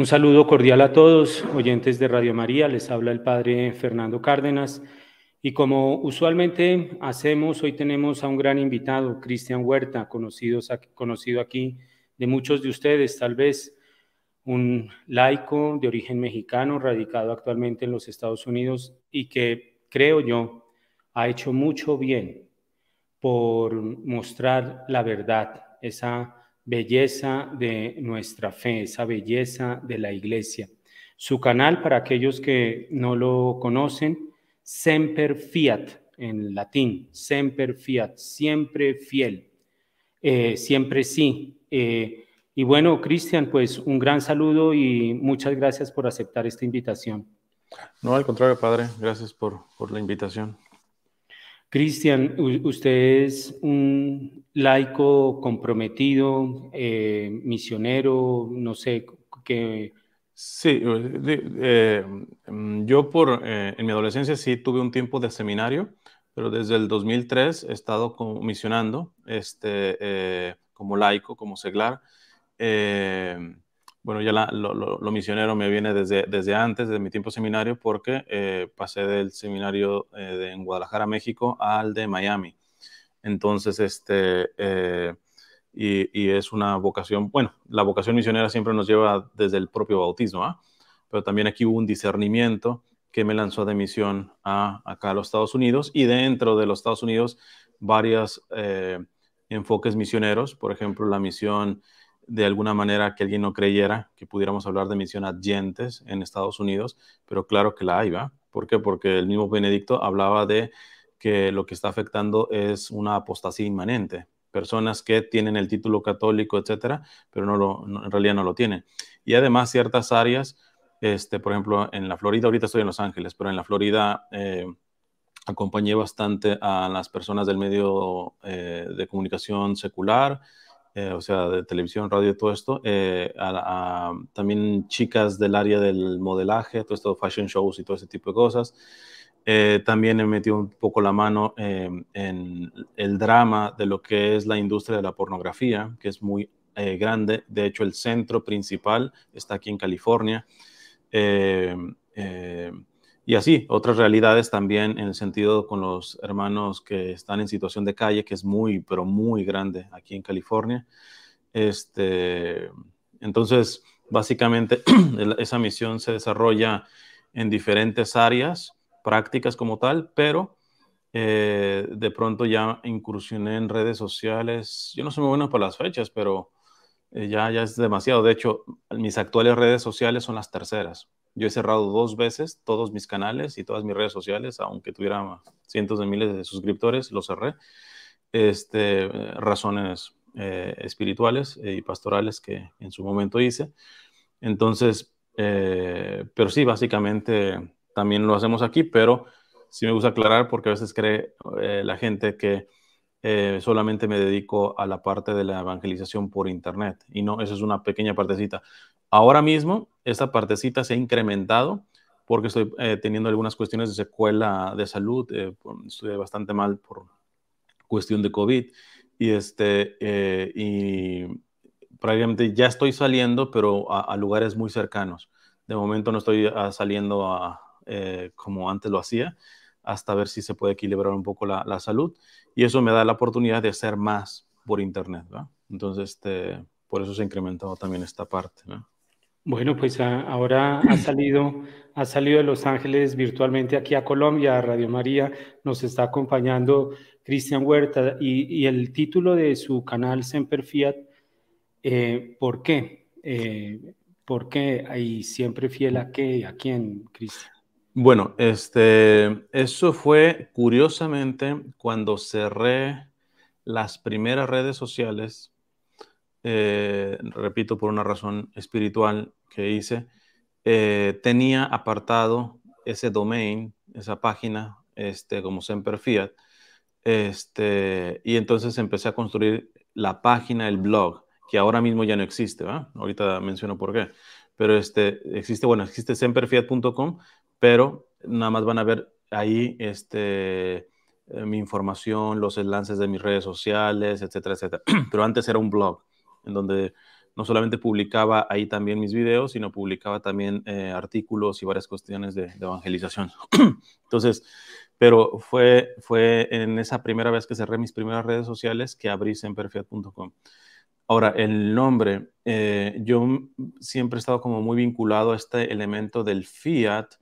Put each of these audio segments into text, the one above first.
Un saludo cordial a todos, oyentes de Radio María. Les habla el Padre Fernando Cárdenas. Y como usualmente hacemos, hoy tenemos a un gran invitado, Cristian Huerta, conocido, aquí de muchos de ustedes, tal vez un laico de origen mexicano, radicado actualmente en los Estados Unidos y que, creo yo, ha hecho mucho bien por mostrar la verdad, esa belleza de nuestra fe, esa belleza de la iglesia. Su canal, para aquellos que no lo conocen, Semper Fiat en latín, Semper Fiat, siempre fiel, eh, siempre sí. Eh, y bueno, Cristian, pues un gran saludo y muchas gracias por aceptar esta invitación. No, al contrario, padre, gracias por, por la invitación. Cristian, usted es un laico comprometido, eh, misionero, no sé, qué... Sí, eh, mm, yo por, eh, en mi adolescencia sí tuve un tiempo de seminario, pero desde el 2003 he estado como misionando este, como laico, como seglar. Bueno, ya lo, misionero me viene desde, desde antes, desde mi tiempo seminario, porque eh, pasé del seminario eh, de, en Guadalajara, México, al de Miami. Entonces, este, eh, y, es una vocación, bueno, la vocación misionera siempre nos lleva desde el propio bautismo, ¿ah? pero también aquí hubo un discernimiento que me lanzó de misión a, acá a los Estados Unidos y dentro de los Estados Unidos varios enfoques misioneros, por ejemplo, la misión de alguna manera que alguien no creyera que pudiéramos hablar de misión adyentes en Estados Unidos, pero claro que la hay, ¿va? ¿Por qué? Porque el mismo Benedicto hablaba de que lo que está afectando es una apostasía inmanente, personas que tienen el título católico, etcétera, pero no lo, en realidad no lo tienen. Y además ciertas áreas, este, por ejemplo, en la Florida, ahorita estoy en Los Ángeles, pero en la Florida eh, acompañé bastante a las personas del medio eh, de comunicación secular, eh, o sea, de televisión, radio, todo esto, eh, a, también chicas del área del modelaje, todo esto, fashion shows y todo ese tipo de cosas. Eh, también he metido un poco la mano en el drama de lo que es la industria de la pornografía, que es muy grande. De hecho, el centro principal está aquí en California. Y así, otras realidades también en el sentido con los hermanos que están en situación de calle, que es muy, pero muy grande aquí en California. Este, entonces, básicamente, esa misión se desarrolla en diferentes áreas prácticas como tal, pero eh, de pronto ya incursioné en redes sociales. Yo no soy muy bueno para las fechas, pero eh, ya, ya es demasiado. De hecho, mis actuales redes sociales son las terceras. Yo he cerrado dos veces todos mis canales y todas mis redes sociales, aunque tuviera cientos de miles de suscriptores, los cerré. Este, razones eh, espirituales y pastorales que en su momento hice. Entonces, eh, pero sí, básicamente también lo hacemos aquí, pero sí me gusta aclarar porque a veces cree eh, la gente que solamente me dedico a la parte de la evangelización por Internet. Y no, eso es una pequeña partecita. Ahora mismo, esta partecita se ha incrementado porque estoy eh, teniendo algunas cuestiones de secuela de salud. Eh, bastante mal por cuestión de COVID. Y, este, eh, y probablemente ya estoy saliendo, pero a, lugares muy cercanos. De momento no estoy ah, saliendo como antes lo hacía, hasta ver si se puede equilibrar un poco la, la, salud. Y eso me da la oportunidad de hacer más por Internet. Entonces, este, por eso se ha incrementado también esta parte. ¿no? Bueno, pues ahora ha salido, ha salido de Los Ángeles virtualmente aquí a Colombia, a Radio María, nos está acompañando Cristian Huerta y, el título de su canal Semper Fiat, eh, ¿por qué? Eh, ¿Por qué? ¿Y siempre fiel a qué? ¿A quién, Cristian? Bueno, este, eso fue curiosamente cuando cerré las primeras redes sociales eh, repito, por una razón espiritual que hice, eh, tenía apartado ese domain, esa página, este, como Semper Fiat, este, y entonces empecé a construir la página, el blog, que ahora mismo ya no existe, ¿va? Ahorita menciono por qué. Pero este, existe, bueno, existe semperfiat.com, pero nada más van a ver ahí este, eh, mi información, los enlaces de mis redes sociales, etcétera, etcétera. Pero antes era un blog en donde no solamente publicaba ahí también mis videos, sino publicaba también eh, artículos y varias cuestiones de, evangelización. Entonces, pero fue, fue en esa primera vez que cerré mis primeras redes sociales que abrí semperfiat.com. Ahora, el nombre, eh, yo siempre he estado como muy vinculado a este elemento del fiat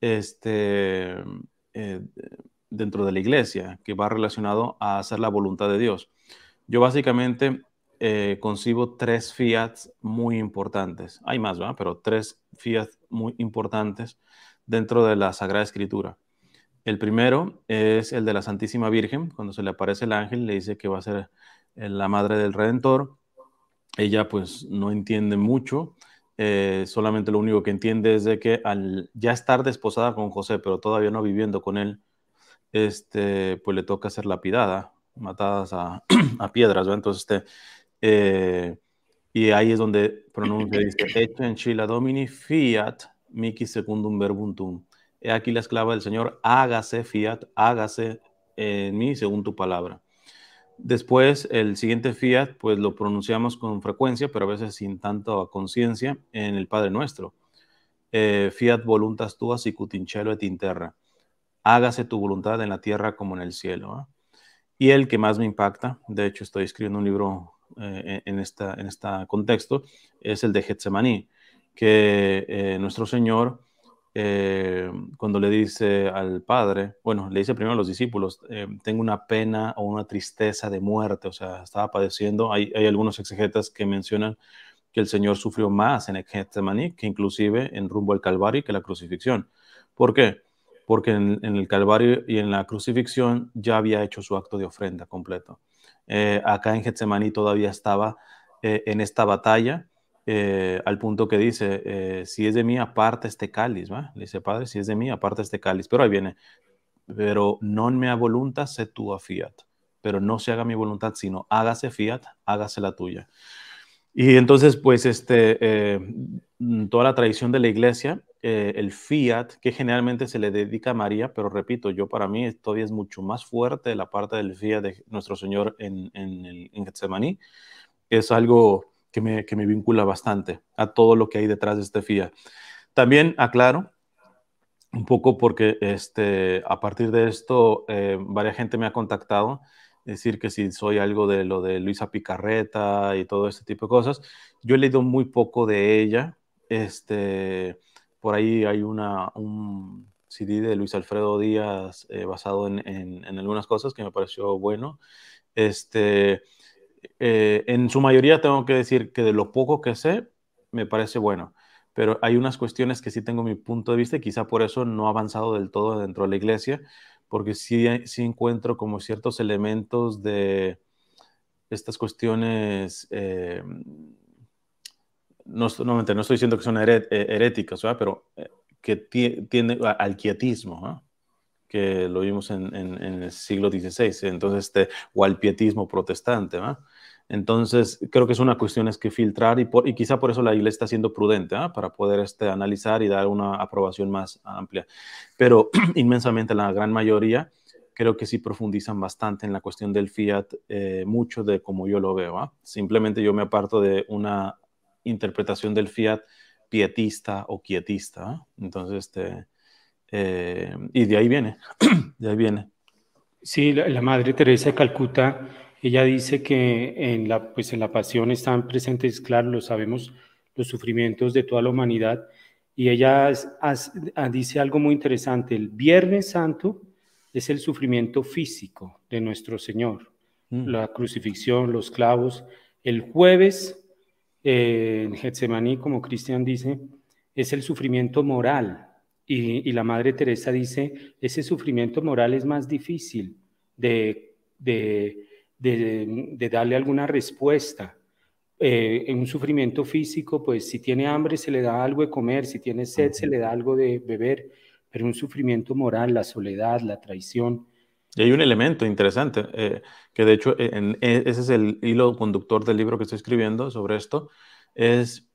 este, eh, dentro de la iglesia, que va relacionado a hacer la voluntad de Dios. Yo básicamente eh, concibo tres fiats muy importantes. Hay más, ¿verdad? Pero tres fiats muy importantes dentro de la Sagrada Escritura. El primero es el de la Santísima Virgen. Cuando se le aparece el ángel, le dice que va a ser la madre del Redentor ella pues no entiende mucho, eh, solamente lo único que entiende es de que al ya estar desposada con José, pero todavía no viviendo con él, este, pues le toca ser lapidada, matadas a, piedras. Entonces, este, eh, y ahí es donde pronuncia, dice, hecha en Chila Domini fiat mici secundum verbuntum. He aquí la esclava del Señor, hágase fiat, hágase en mí según tu palabra. Después, el siguiente fiat, pues lo pronunciamos con frecuencia, pero a veces sin tanta conciencia, en el Padre Nuestro. Eh, fiat voluntas tuas sicut cielo et in terra. Hágase tu voluntad en la tierra como en el cielo. Y el que más me impacta, de hecho estoy escribiendo un libro eh, en, esta, en este contexto, es el de Getsemaní, que eh, nuestro Señor eh, cuando le dice al padre, bueno, le dice primero a los discípulos, eh, tengo una pena o una tristeza de muerte, o sea, estaba padeciendo. Hay, hay algunos exegetas que mencionan que el Señor sufrió más en Getsemaní que inclusive en rumbo al Calvario que la crucifixión. ¿Por qué? Porque en, el Calvario y en la crucifixión ya había hecho su acto de ofrenda completo. Eh, acá en Getsemaní todavía estaba en esta batalla eh, al punto que dice, eh, si es de mí, aparte este cáliz, ¿va? Le dice, Padre, si es de mí, aparte este cáliz. Pero ahí viene, pero no me a voluntad, tú a fiat. Pero no se haga mi voluntad, sino hágase fiat, hágase la tuya. Y entonces, pues, este, eh, toda la tradición de la iglesia, el fiat, que generalmente se le dedica a María, pero repito, yo para mí todavía es mucho más fuerte la parte del fiat de nuestro Señor en, en, en Getsemaní. Es algo que me, vincula bastante a todo lo que hay detrás de este FIA. También aclaro un poco porque este, a partir de esto eh, varias gente me ha contactado, decir que si soy algo de lo de Luisa Picarreta y todo este tipo de cosas. Yo he leído muy poco de ella. Este, por ahí hay una, un CD de Luis Alfredo Díaz eh, basado en, en, en, algunas cosas que me pareció bueno. Este, eh, en su mayoría tengo que decir que de lo poco que sé, me parece bueno, pero hay unas cuestiones que sí tengo mi punto de vista y quizá por eso no ha avanzado del todo dentro de la iglesia, porque sí, sí encuentro como ciertos elementos de estas cuestiones, eh, no, no, no, estoy diciendo que son eh, heréticas, pero que tiene al quietismo, que lo vimos en, en, el siglo XVI, entonces, este, o al pietismo protestante, ¿no? Entonces, creo que es una cuestión es que filtrar y, y quizá por eso la iglesia está siendo prudente, ¿ah? para poder este, analizar y dar una aprobación más amplia. Pero inmensamente la gran mayoría creo que sí profundizan bastante en la cuestión del fiat, eh, mucho de como yo lo veo. ¿ah? Simplemente yo me aparto de una interpretación del fiat pietista o quietista. ¿ah? Entonces, este, eh, y de ahí viene, de ahí viene. Sí, la, la Madre Teresa de Calcuta ella dice que en la, pues en la pasión están presentes, claro, lo sabemos, los sufrimientos de toda la humanidad. Y ella dice algo muy interesante. El Viernes Santo es el sufrimiento físico de nuestro Señor, mm. la crucifixión, los clavos. El jueves, eh, en Getsemaní, como Cristian dice, es el sufrimiento moral. Y, la Madre Teresa dice, ese sufrimiento moral es más difícil de, de de, darle alguna respuesta. Eh, en un sufrimiento físico, pues si tiene hambre se le da algo de comer, si tiene sed se le da algo de beber, pero un sufrimiento moral, la soledad, la traición. Y hay un elemento interesante, eh, que de hecho e, ese es el hilo conductor del libro que estoy escribiendo sobre esto, es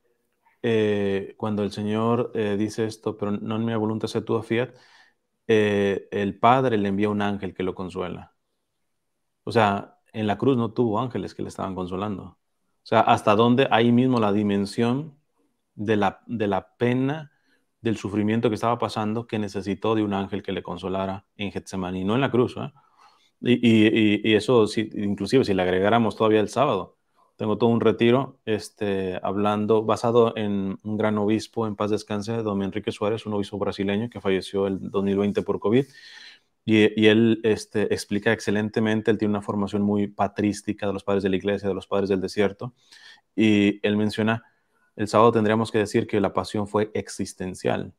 eh, cuando el Señor dice esto, pero no en mi voluntad sea tu fiat, el Padre le envía un ángel que lo consuela. O sea, en la cruz no tuvo ángeles que le estaban consolando. O sea, hasta dónde ahí mismo la dimensión de la, de la pena, del sufrimiento que estaba pasando, que necesitó de un ángel que le consolara en Getsemaní, no en la cruz. ¿eh? Y, y, eso, si, inclusive si le agregáramos todavía el sábado, tengo todo un retiro este, hablando, basado en un gran obispo en paz descanse, don Enrique Suárez, un obispo brasileño que falleció el 2020 por COVID. Y, él este, explica excelentemente, él tiene una formación muy patrística de los padres de la iglesia, de los padres del desierto, y él menciona, el sábado tendríamos que decir que la pasión fue existencial,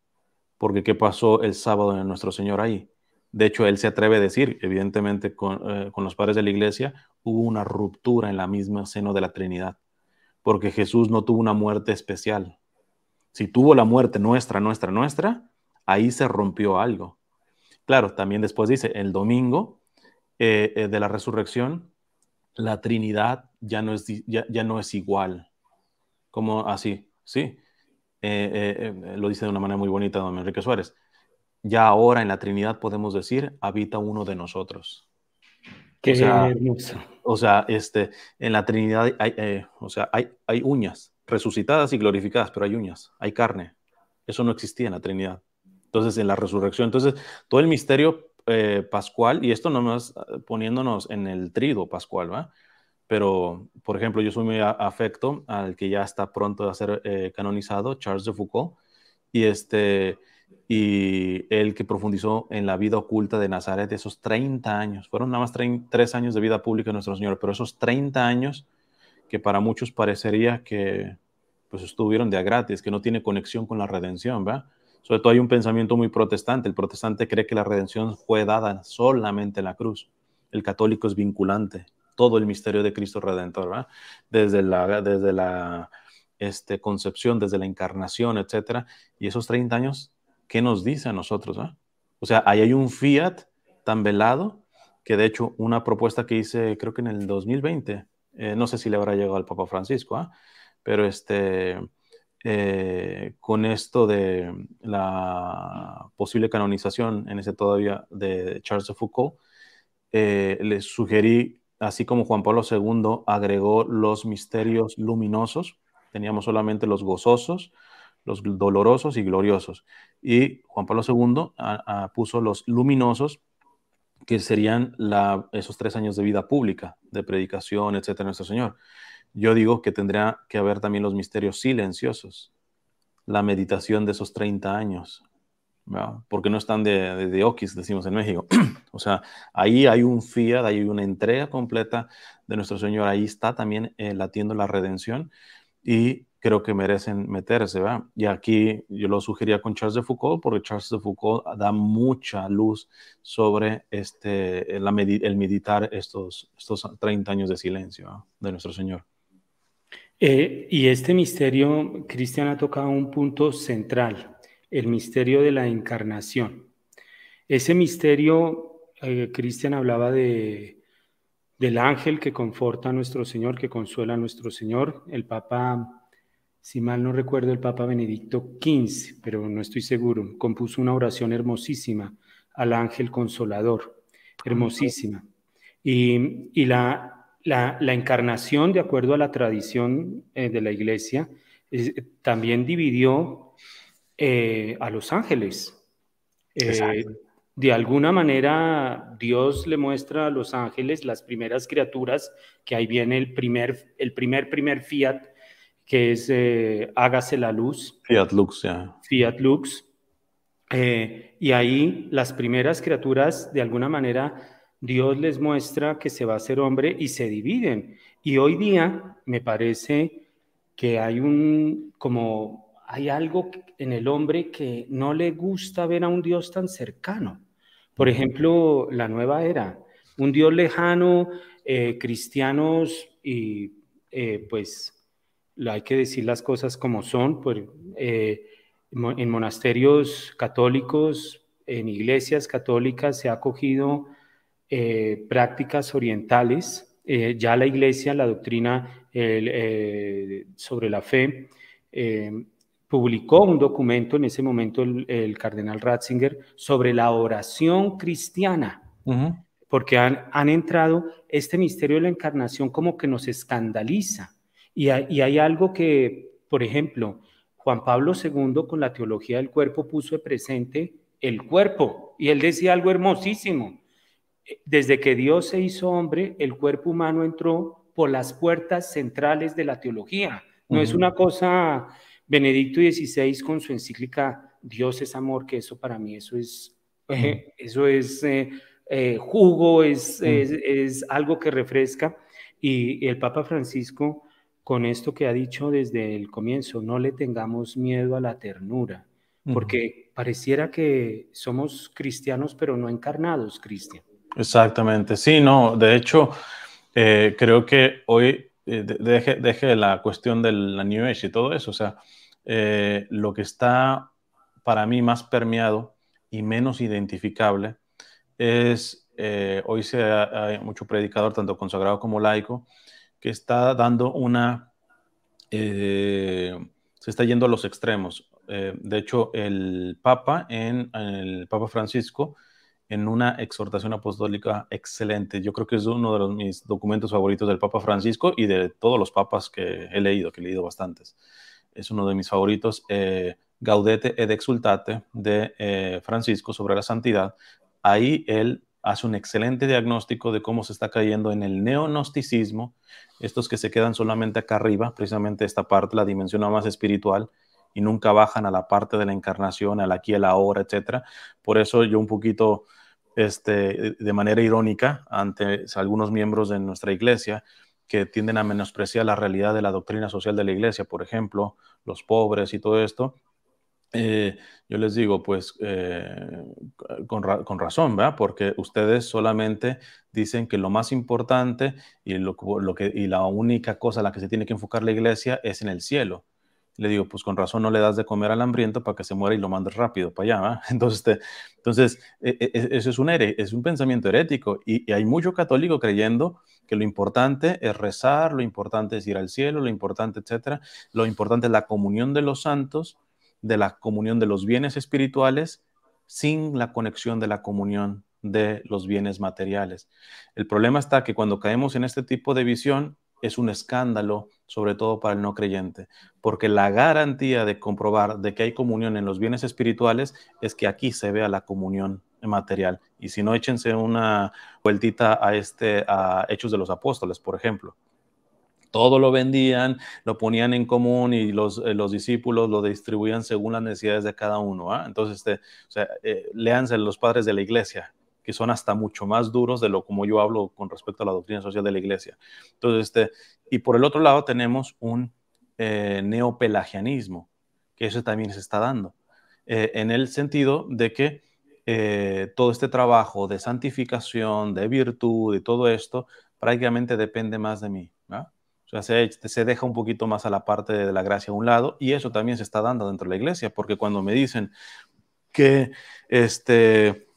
porque ¿qué pasó el sábado en nuestro Señor ahí? De hecho, él se atreve a decir, evidentemente, con, eh, con, los padres de la iglesia, hubo una ruptura en la misma seno de la Trinidad, porque Jesús no tuvo una muerte especial. Si tuvo la muerte nuestra, nuestra, nuestra, ahí se rompió algo. Claro, también después dice, el domingo eh, eh, de la resurrección, la Trinidad ya no es, ya, ya no es igual. Como así, sí. lo dice de una manera muy bonita don Enrique Suárez ya ahora en la Trinidad podemos decir, habita uno de nosotros. Qué o sea, hermoso. O sea, este, en la Trinidad hay, eh, o sea, hay, hay uñas resucitadas y glorificadas, pero hay uñas, hay carne. Eso no existía en la Trinidad. Entonces, en la resurrección, entonces, todo el misterio eh, pascual, y esto no más eh, poniéndonos en el trido pascual, ¿va? Pero, por ejemplo, yo soy muy afecto al que ya está pronto a ser canonizado, Charles de Foucault, y este, y él que profundizó en la vida oculta de Nazaret, esos 30 años, fueron nada más tres años de vida pública de nuestro Señor, pero esos 30 años que para muchos parecería que pues estuvieron de a gratis, que no tiene conexión con la redención, ¿verdad? Sobre todo hay un pensamiento muy protestante, el protestante cree que la redención fue dada solamente en la cruz, el católico es vinculante, todo el misterio de Cristo Redentor, ¿verdad? Desde la, desde la este, concepción, desde la encarnación, etcétera, y esos 30 años ¿qué nos dice a nosotros? O sea, ahí hay un fiat tan velado que de hecho una propuesta que hice creo que en el 2020, eh, no sé si le habrá llegado al Papa Francisco, ¿ah? pero este, eh, con esto de la posible canonización en ese todavía de Charles de Foucault, eh, le sugerí, así como Juan Pablo II agregó los misterios luminosos, teníamos solamente los gozosos, los dolorosos y gloriosos. Y Juan Pablo II puso los luminosos, que serían esos tres años de vida pública, de predicación, etcétera, nuestro Señor. Yo digo que tendría que haber también los misterios silenciosos, la meditación de esos 30 años, porque no están de, de, oquis, decimos en México. o sea, ahí hay un fiat, hay una entrega completa de nuestro Señor, ahí está también eh, latiendo la redención y creo que merecen meterse, ¿verdad? Y aquí yo lo sugería con Charles de Foucault, porque Charles de Foucault da mucha luz sobre este, el meditar estos, estos 30 años de silencio de nuestro Señor. Eh, y este misterio, Cristian ha tocado un punto central, el misterio de la encarnación. Ese misterio, eh, Cristian hablaba de, del ángel que conforta a nuestro Señor, que consuela a nuestro Señor. El Papa si mal no recuerdo, el Papa Benedicto XV, pero no estoy seguro, compuso una oración hermosísima al ángel consolador, hermosísima. Y, la, la, encarnación, de acuerdo a la tradición eh, de la iglesia, también dividió eh, a los ángeles. Eh, de alguna manera, Dios le muestra a los ángeles las primeras criaturas, que ahí viene el primer, el primer, primer fiat que es eh, Hágase la luz. Fiat Lux, ya. Fiat Lux. Eh, y ahí las primeras criaturas, de alguna manera, Dios les muestra que se va a ser hombre y se dividen. Y hoy día me parece que hay un, como hay algo en el hombre que no le gusta ver a un Dios tan cercano. Por ejemplo, la nueva era, un Dios lejano, eh, cristianos y pues hay que decir las cosas como son, pues, eh, en monasterios católicos, en iglesias católicas se ha cogido eh, prácticas orientales. Eh, ya la iglesia, la doctrina sobre la fe, publicó un documento en ese momento el, cardenal Ratzinger sobre la oración cristiana, porque han, han entrado este misterio de la encarnación como que nos escandaliza Y hay, algo que, por ejemplo, Juan Pablo II con la teología del cuerpo puso de presente el cuerpo y él decía algo hermosísimo. Desde que Dios se hizo hombre, el cuerpo humano entró por las puertas centrales de la teología. No es una cosa, Benedicto XVI con su encíclica Dios es amor, que eso para mí, eso es, eh, eso es eh, eh, jugo, es, es, algo que refresca. Y el Papa Francisco, con esto que ha dicho desde el comienzo, no le tengamos miedo a la ternura, porque pareciera que somos cristianos, pero no encarnados, Cristian. Exactamente, sí, no, de hecho, creo que hoy deje, deje, la cuestión de la New Age y todo eso, o sea, lo que está para mí más permeado y menos identificable es, eh, hoy se hay mucho predicador, tanto consagrado como laico, que está dando una, eh, se está yendo a los extremos. Eh, de hecho, el Papa, en, el Papa Francisco, en una exhortación apostólica excelente. Yo creo que es uno de los, mis documentos favoritos del Papa Francisco y de todos los papas que he leído, que he leído bastantes. Es uno de mis favoritos. Gaudete et Exultate de eh, Francisco sobre la santidad, ahí él hace un excelente diagnóstico de cómo se está cayendo en el neonosticismo, estos que se quedan solamente acá arriba, precisamente esta parte, la dimensión más espiritual, y nunca bajan a la parte de la encarnación, al aquí, al ahora, etc. Por eso yo un poquito, este, de manera irónica, ante algunos miembros de nuestra iglesia, que tienden a menospreciar la realidad de la doctrina social de la iglesia, por ejemplo, los pobres y todo esto, eh, yo les digo, pues eh, con, razón, ¿verdad? Porque ustedes solamente dicen que lo más importante y, lo, que, y la única cosa a la que se tiene que enfocar la iglesia es en el cielo. Le digo, pues con razón no le das de comer al hambriento para que se muera y lo mandes rápido para allá, ¿verdad? Entonces, entonces e, e, e, eso es un, es un pensamiento herético y hay mucho católico creyendo que lo importante es rezar, lo importante es ir al cielo, lo importante, etcétera. Lo importante es la comunión de los santos de la comunión de los bienes espirituales sin la conexión de la comunión de los bienes materiales. El problema está que cuando caemos en este tipo de visión es un escándalo, sobre todo para el no creyente, porque la garantía de comprobar de que hay comunión en los bienes espirituales es que aquí se vea la comunión material. Y si no, échense una vueltita a este a Hechos de los Apóstoles, por ejemplo todo lo vendían, lo ponían en común y los, eh, los discípulos lo distribuían según las necesidades de cada uno. ¿ah? Entonces, este, o eh, léanse los padres de la iglesia, que son hasta mucho más duros de lo como yo hablo con respecto a la doctrina social de la iglesia. Entonces, este, y por el otro lado tenemos un eh, neopelagianismo, que eso también se está dando, en el sentido de que todo este trabajo de santificación, de virtud y todo esto, prácticamente depende más de mí. ¿ah? sea, se, deja un poquito más a la parte de la gracia a un lado y eso también se está dando dentro de la iglesia, porque cuando me dicen que este,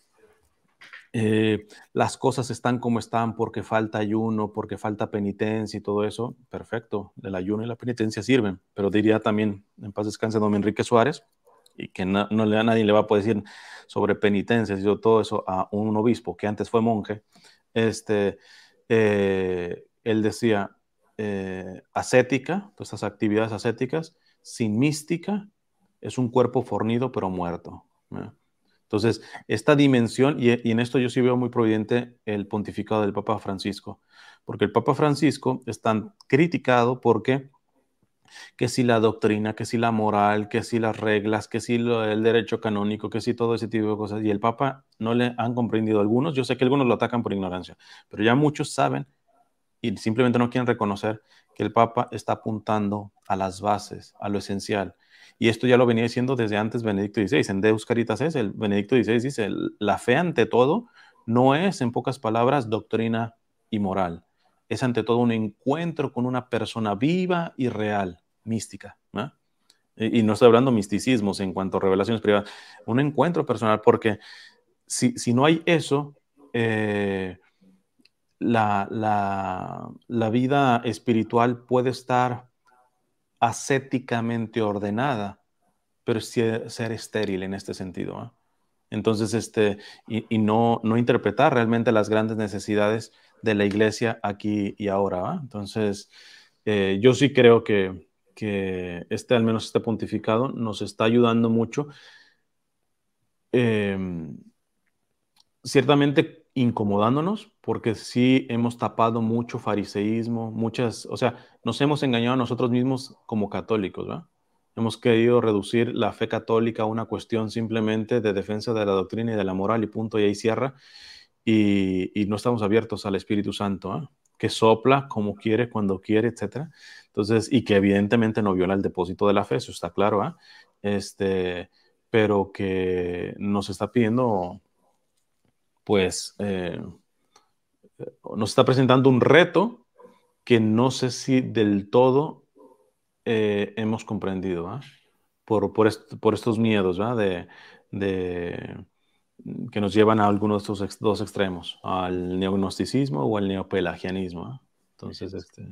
eh, las cosas están como están porque falta ayuno, porque falta penitencia y todo eso, perfecto, el ayuno y la penitencia sirven, pero diría también, en paz descanse don Enrique Suárez, y que no, le, a nadie le va a poder decir sobre penitencia, y todo eso a un obispo que antes fue monje, este, eh, él decía, eh, ascética, todas estas actividades ascéticas, sin mística, es un cuerpo fornido pero muerto. Entonces, esta dimensión, y, en esto yo sí veo muy providente el pontificado del Papa Francisco, porque el Papa Francisco es tan criticado porque que si la doctrina, que si la moral, que si las reglas, que si el derecho canónico, que si todo ese tipo de cosas. Y el Papa no le han comprendido algunos. Yo sé que algunos lo atacan por ignorancia, pero ya muchos saben y simplemente no quieren reconocer que el Papa está apuntando a las bases, a lo esencial. Y esto ya lo venía diciendo desde antes Benedicto XVI. En Deus Caritas es, el Benedicto XVI dice, la fe ante todo no es, en pocas palabras, doctrina y moral. Es ante todo un encuentro con una persona viva y real, mística. Y, no estoy hablando misticismos en cuanto a revelaciones privadas, un encuentro personal, porque si, si no hay eso, eh, la, la, vida espiritual puede estar ascéticamente ordenada, pero ser estéril en este sentido. ¿ah? Entonces, este, y, no, no, interpretar realmente las grandes necesidades de la iglesia aquí y ahora. ¿ah? Entonces, eh, yo sí creo que, que, este, al menos este pontificado, nos está ayudando mucho. Em, ciertamente incomodándonos, porque sí hemos tapado mucho fariseísmo, muchas, o sea, nos hemos engañado a nosotros mismos como católicos, ¿verdad? Hemos querido reducir la fe católica a una cuestión simplemente de defensa de la doctrina y de la moral y punto, y ahí cierra. Y, no estamos abiertos al Espíritu Santo, ¿ah? que sopla como quiere, cuando quiere, etc. Entonces, y que evidentemente no viola el depósito de la fe, eso está claro, ¿ah? este, pero que nos está pidiendo, pues, eh, nos está presentando un reto que no sé si del todo eh, hemos comprendido, por, por, estos miedos de, que nos llevan a algunos de estos dos extremos, al neognosticismo o al neopelagianismo. Entonces, este...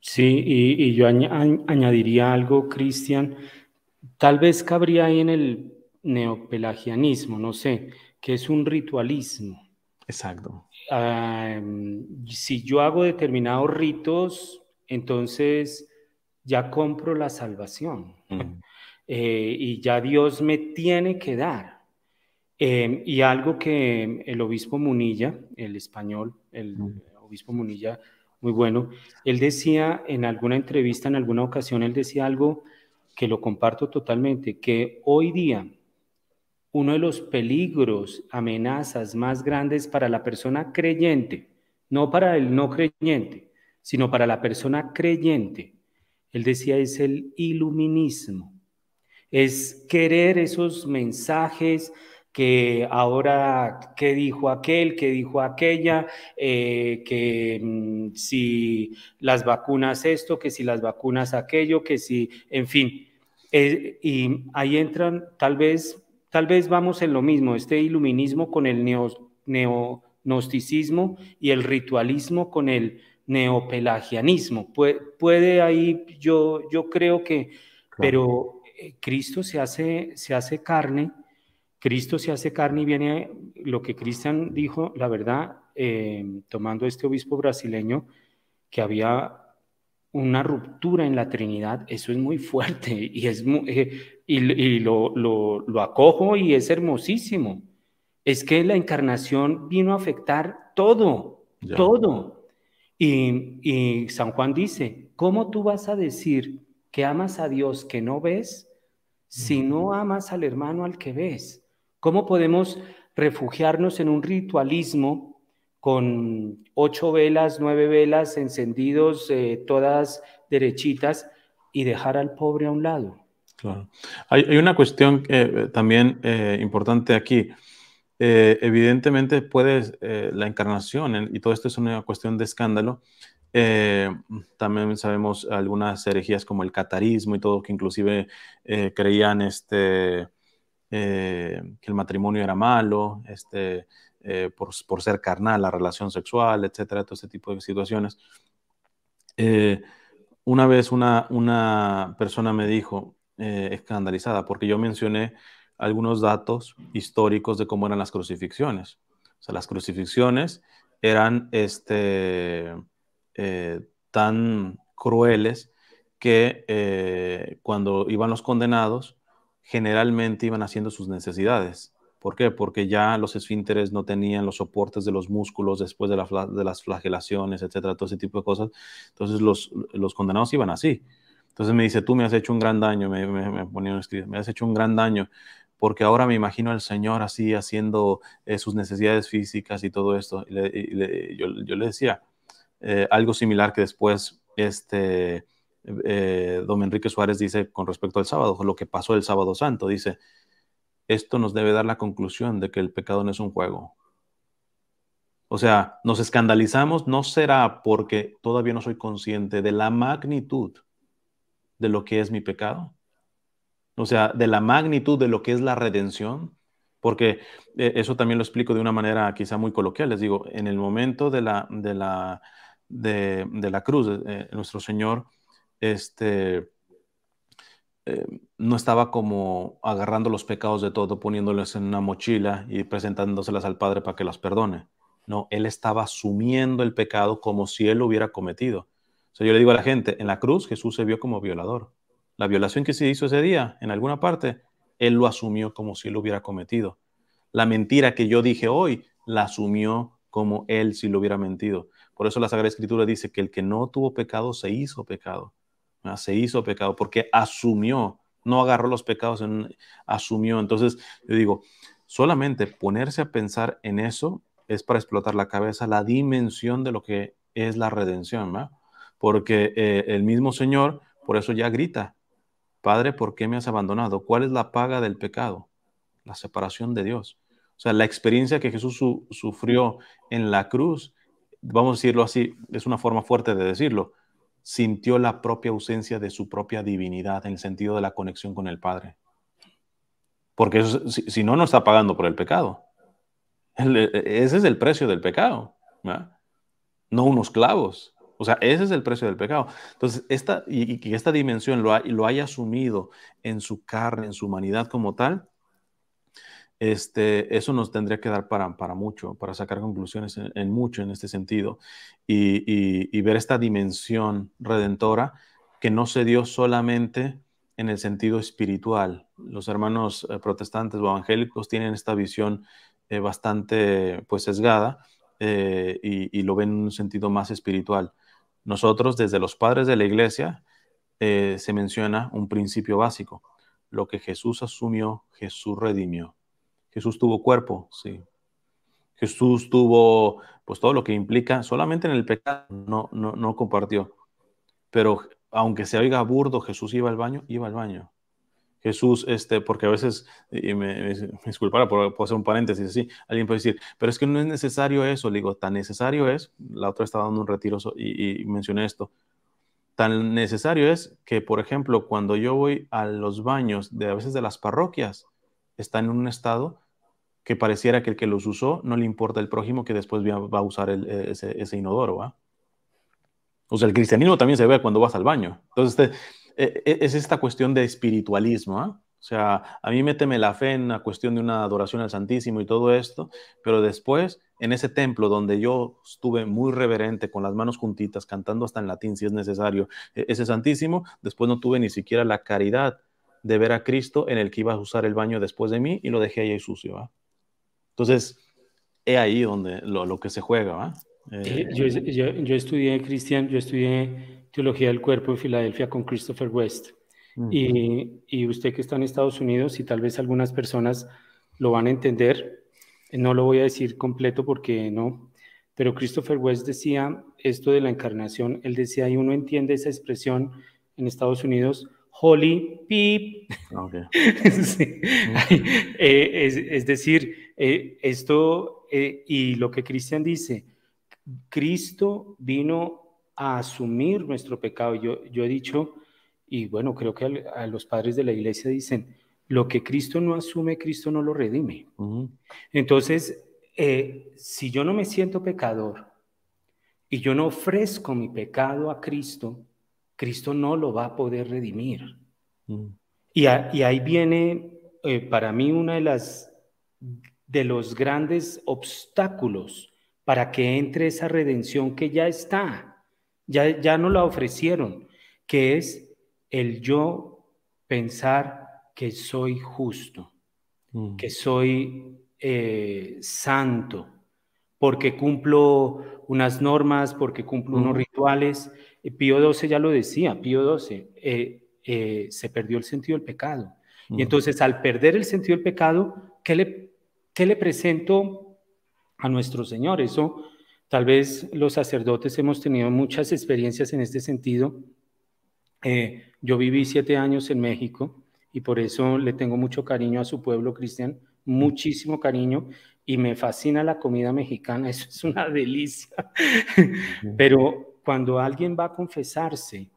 Sí, y, yo añadiría algo, Cristian, tal vez cabría ahí en el neopelagianismo, no sé, que es un ritualismo. Exacto. si yo hago determinados ritos, entonces ya compro la salvación mm. eh, y ya Dios me tiene que dar. Em, y algo que el obispo Munilla, el español, el mm. obispo Munilla, muy bueno, él decía en alguna entrevista, en alguna ocasión, él decía algo que lo comparto totalmente, que hoy día uno de los peligros, amenazas más grandes para la persona creyente, no para el no creyente, sino para la persona creyente, él decía, es el iluminismo. Es querer esos mensajes que ahora, ¿qué dijo aquel? ¿Qué dijo aquella? Eh, que mm, si las vacunas esto, que si las vacunas aquello, que si, en fin. Eh, y ahí entran, tal vez, tal vez vamos en lo mismo, este iluminismo con el neo, neognosticismo y el ritualismo con el neopelagianismo. Puede, ahí, yo, yo creo que, pero eh, Cristo se hace, se hace carne, Cristo se hace carne y viene lo que Cristian dijo, la verdad, eh, tomando este obispo brasileño, que había una ruptura en la Trinidad, eso es muy fuerte y, es eh, y, lo, lo, lo acojo y es hermosísimo. Es que la encarnación vino a afectar todo, todo. Y, San Juan dice, ¿cómo tú vas a decir que amas a Dios que no ves si no amas al hermano al que ves? ¿Cómo podemos refugiarnos en un ritualismo con ocho velas, nueve velas encendidos, eh, todas derechitas, y dejar al pobre a un lado? Claro. Hay, una cuestión eh, también eh, importante aquí. Evidentemente puede eh, la encarnación, y todo esto es una cuestión de escándalo, también sabemos algunas herejías como el catarismo y todo, que inclusive creían este, que el matrimonio era malo, este, por, por, ser carnal, la relación sexual, etcétera, todo este tipo de situaciones. una vez una, una persona me dijo, escandalizada, porque yo mencioné algunos datos históricos de cómo eran las crucifixiones. O sea, las crucifixiones eran este, eh, tan crueles que eh, cuando iban los condenados, generalmente iban haciendo sus necesidades. ¿Por qué? Porque ya los esfínteres no tenían los soportes de los músculos después de, de las flagelaciones, etcétera, todo ese tipo de cosas. Entonces los, los, condenados iban así. Entonces me dice, tú me has hecho un gran daño, me, me, me ponía me has hecho un gran daño porque ahora me imagino al Señor así haciendo eh, sus necesidades físicas y todo esto. Y yo, le decía eh, algo similar que después este, eh, don Enrique Suárez dice con respecto al sábado, lo que pasó el sábado santo, dice, esto nos debe dar la conclusión de que el pecado no es un juego. O sea, nos escandalizamos, no será porque todavía no soy consciente de la magnitud de lo que es mi pecado o sea, de la magnitud de lo que es la redención, porque eh, eso también lo explico de una manera quizá muy coloquial, les digo, en el momento de la, de la, de, la cruz, eh, nuestro Señor, este, eh, no estaba como agarrando los pecados de todo, poniéndolos en una mochila y presentándoselas al Padre para que las perdone. No, Él estaba asumiendo el pecado como si Él lo hubiera cometido. O sea, yo le digo a la gente, en la cruz Jesús se vio como violador. La violación que se hizo ese día, en alguna parte, Él lo asumió como si lo hubiera cometido. La mentira que yo dije hoy, la asumió como Él si lo hubiera mentido. Por eso la Sagrada Escritura dice que el que no tuvo pecado se hizo pecado. Se hizo pecado porque asumió, no agarró los pecados, asumió. Entonces, yo digo, solamente ponerse a pensar en eso es para explotar la cabeza, la dimensión de lo que es la redención, ¿no? Porque eh, el mismo Señor, por eso ya grita, Padre, ¿por qué me has abandonado? ¿Cuál es la paga del pecado? La separación de Dios. O sea, la experiencia que Jesús sufrió en la cruz, vamos a decirlo así, es una forma fuerte de decirlo, sintió la propia ausencia de su propia divinidad en el sentido de la conexión con el Padre. Porque si, no, no está pagando por el pecado. ese es el precio del pecado, no unos clavos. O sea, ese es el precio del pecado. Entonces, esta, y, que esta dimensión lo, lo haya asumido en su carne, en su humanidad como tal, este, eso nos tendría que dar para, mucho, para sacar conclusiones en, mucho en este sentido y, ver esta dimensión redentora que no se dio solamente en el sentido espiritual. Los hermanos eh, protestantes o evangélicos tienen esta visión eh, bastante pues sesgada eh, y, lo ven en un sentido más espiritual. Nosotros, desde los padres de la iglesia, se menciona un principio básico. Lo que Jesús asumió, Jesús redimió. Jesús tuvo cuerpo, sí. Jesús tuvo, pues todo lo que implica, solamente en el pecado no, no, no compartió. Pero aunque se oiga burdo, Jesús iba al baño, iba al baño. Jesús, este, porque a veces, y me, me, por, hacer un paréntesis así, alguien puede decir, pero es que no es necesario eso, le digo, tan necesario es, la otra estaba dando un retiro y mencioné esto, tan necesario es que, por ejemplo, cuando yo voy a los baños de a veces de las parroquias, está en un estado que pareciera que el que los usó no le importa el prójimo que después va a usar e, ese, inodoro. ¿va? O sea, el cristianismo también se ve cuando vas al baño. Entonces, este, e, e, es esta cuestión de espiritualismo. ¿ah? O sea, a mí méteme la fe en la cuestión de una adoración al Santísimo y todo esto, pero después, en ese templo donde yo estuve muy reverente, con las manos juntitas, cantando hasta en latín si es necesario, ese Santísimo, después no tuve ni siquiera la caridad de ver a Cristo en el que iba a usar el baño después de mí y lo dejé ahí sucio. Entonces, es ahí donde lo, que se juega. Eh, yo, yo, estudié, Cristian, yo estudié teología del cuerpo en Filadelfia con Christopher West. y, y, usted que está en Estados Unidos y tal vez algunas personas lo van a entender, no lo voy a decir completo porque no, pero Christopher West decía esto de la encarnación, él decía, y uno entiende esa expresión en Estados Unidos Holy Pip. Eh, es, decir, eh, esto eh, y lo que Cristian dice, Cristo vino a asumir nuestro pecado. Yo, yo he dicho, y bueno, creo que a, los padres de la iglesia dicen, lo que Cristo no asume, Cristo no lo redime. Entonces, si yo no me siento pecador y yo no ofrezco mi pecado a Cristo, Cristo no lo va a poder redimir. Mm. Y, ahí viene eh, para mí una de las de los grandes obstáculos para que entre esa redención que ya está, ya, ya no la ofrecieron, que es el yo pensar que soy justo, mm. que soy eh, santo, porque cumplo unas normas, porque cumplo unos mm. rituales, Pío XII ya lo decía, Pío XII, eh, eh, se perdió el sentido del pecado. Y entonces al perder el sentido del pecado, ¿qué le, qué le presento a nuestro Señor? Eso tal vez los sacerdotes hemos tenido muchas experiencias en este sentido. Eh, yo viví siete años en México y por eso le tengo mucho cariño a su pueblo cristiano, muchísimo cariño y me fascina la comida mexicana, eso es una delicia. Pero cuando alguien va a confesarse,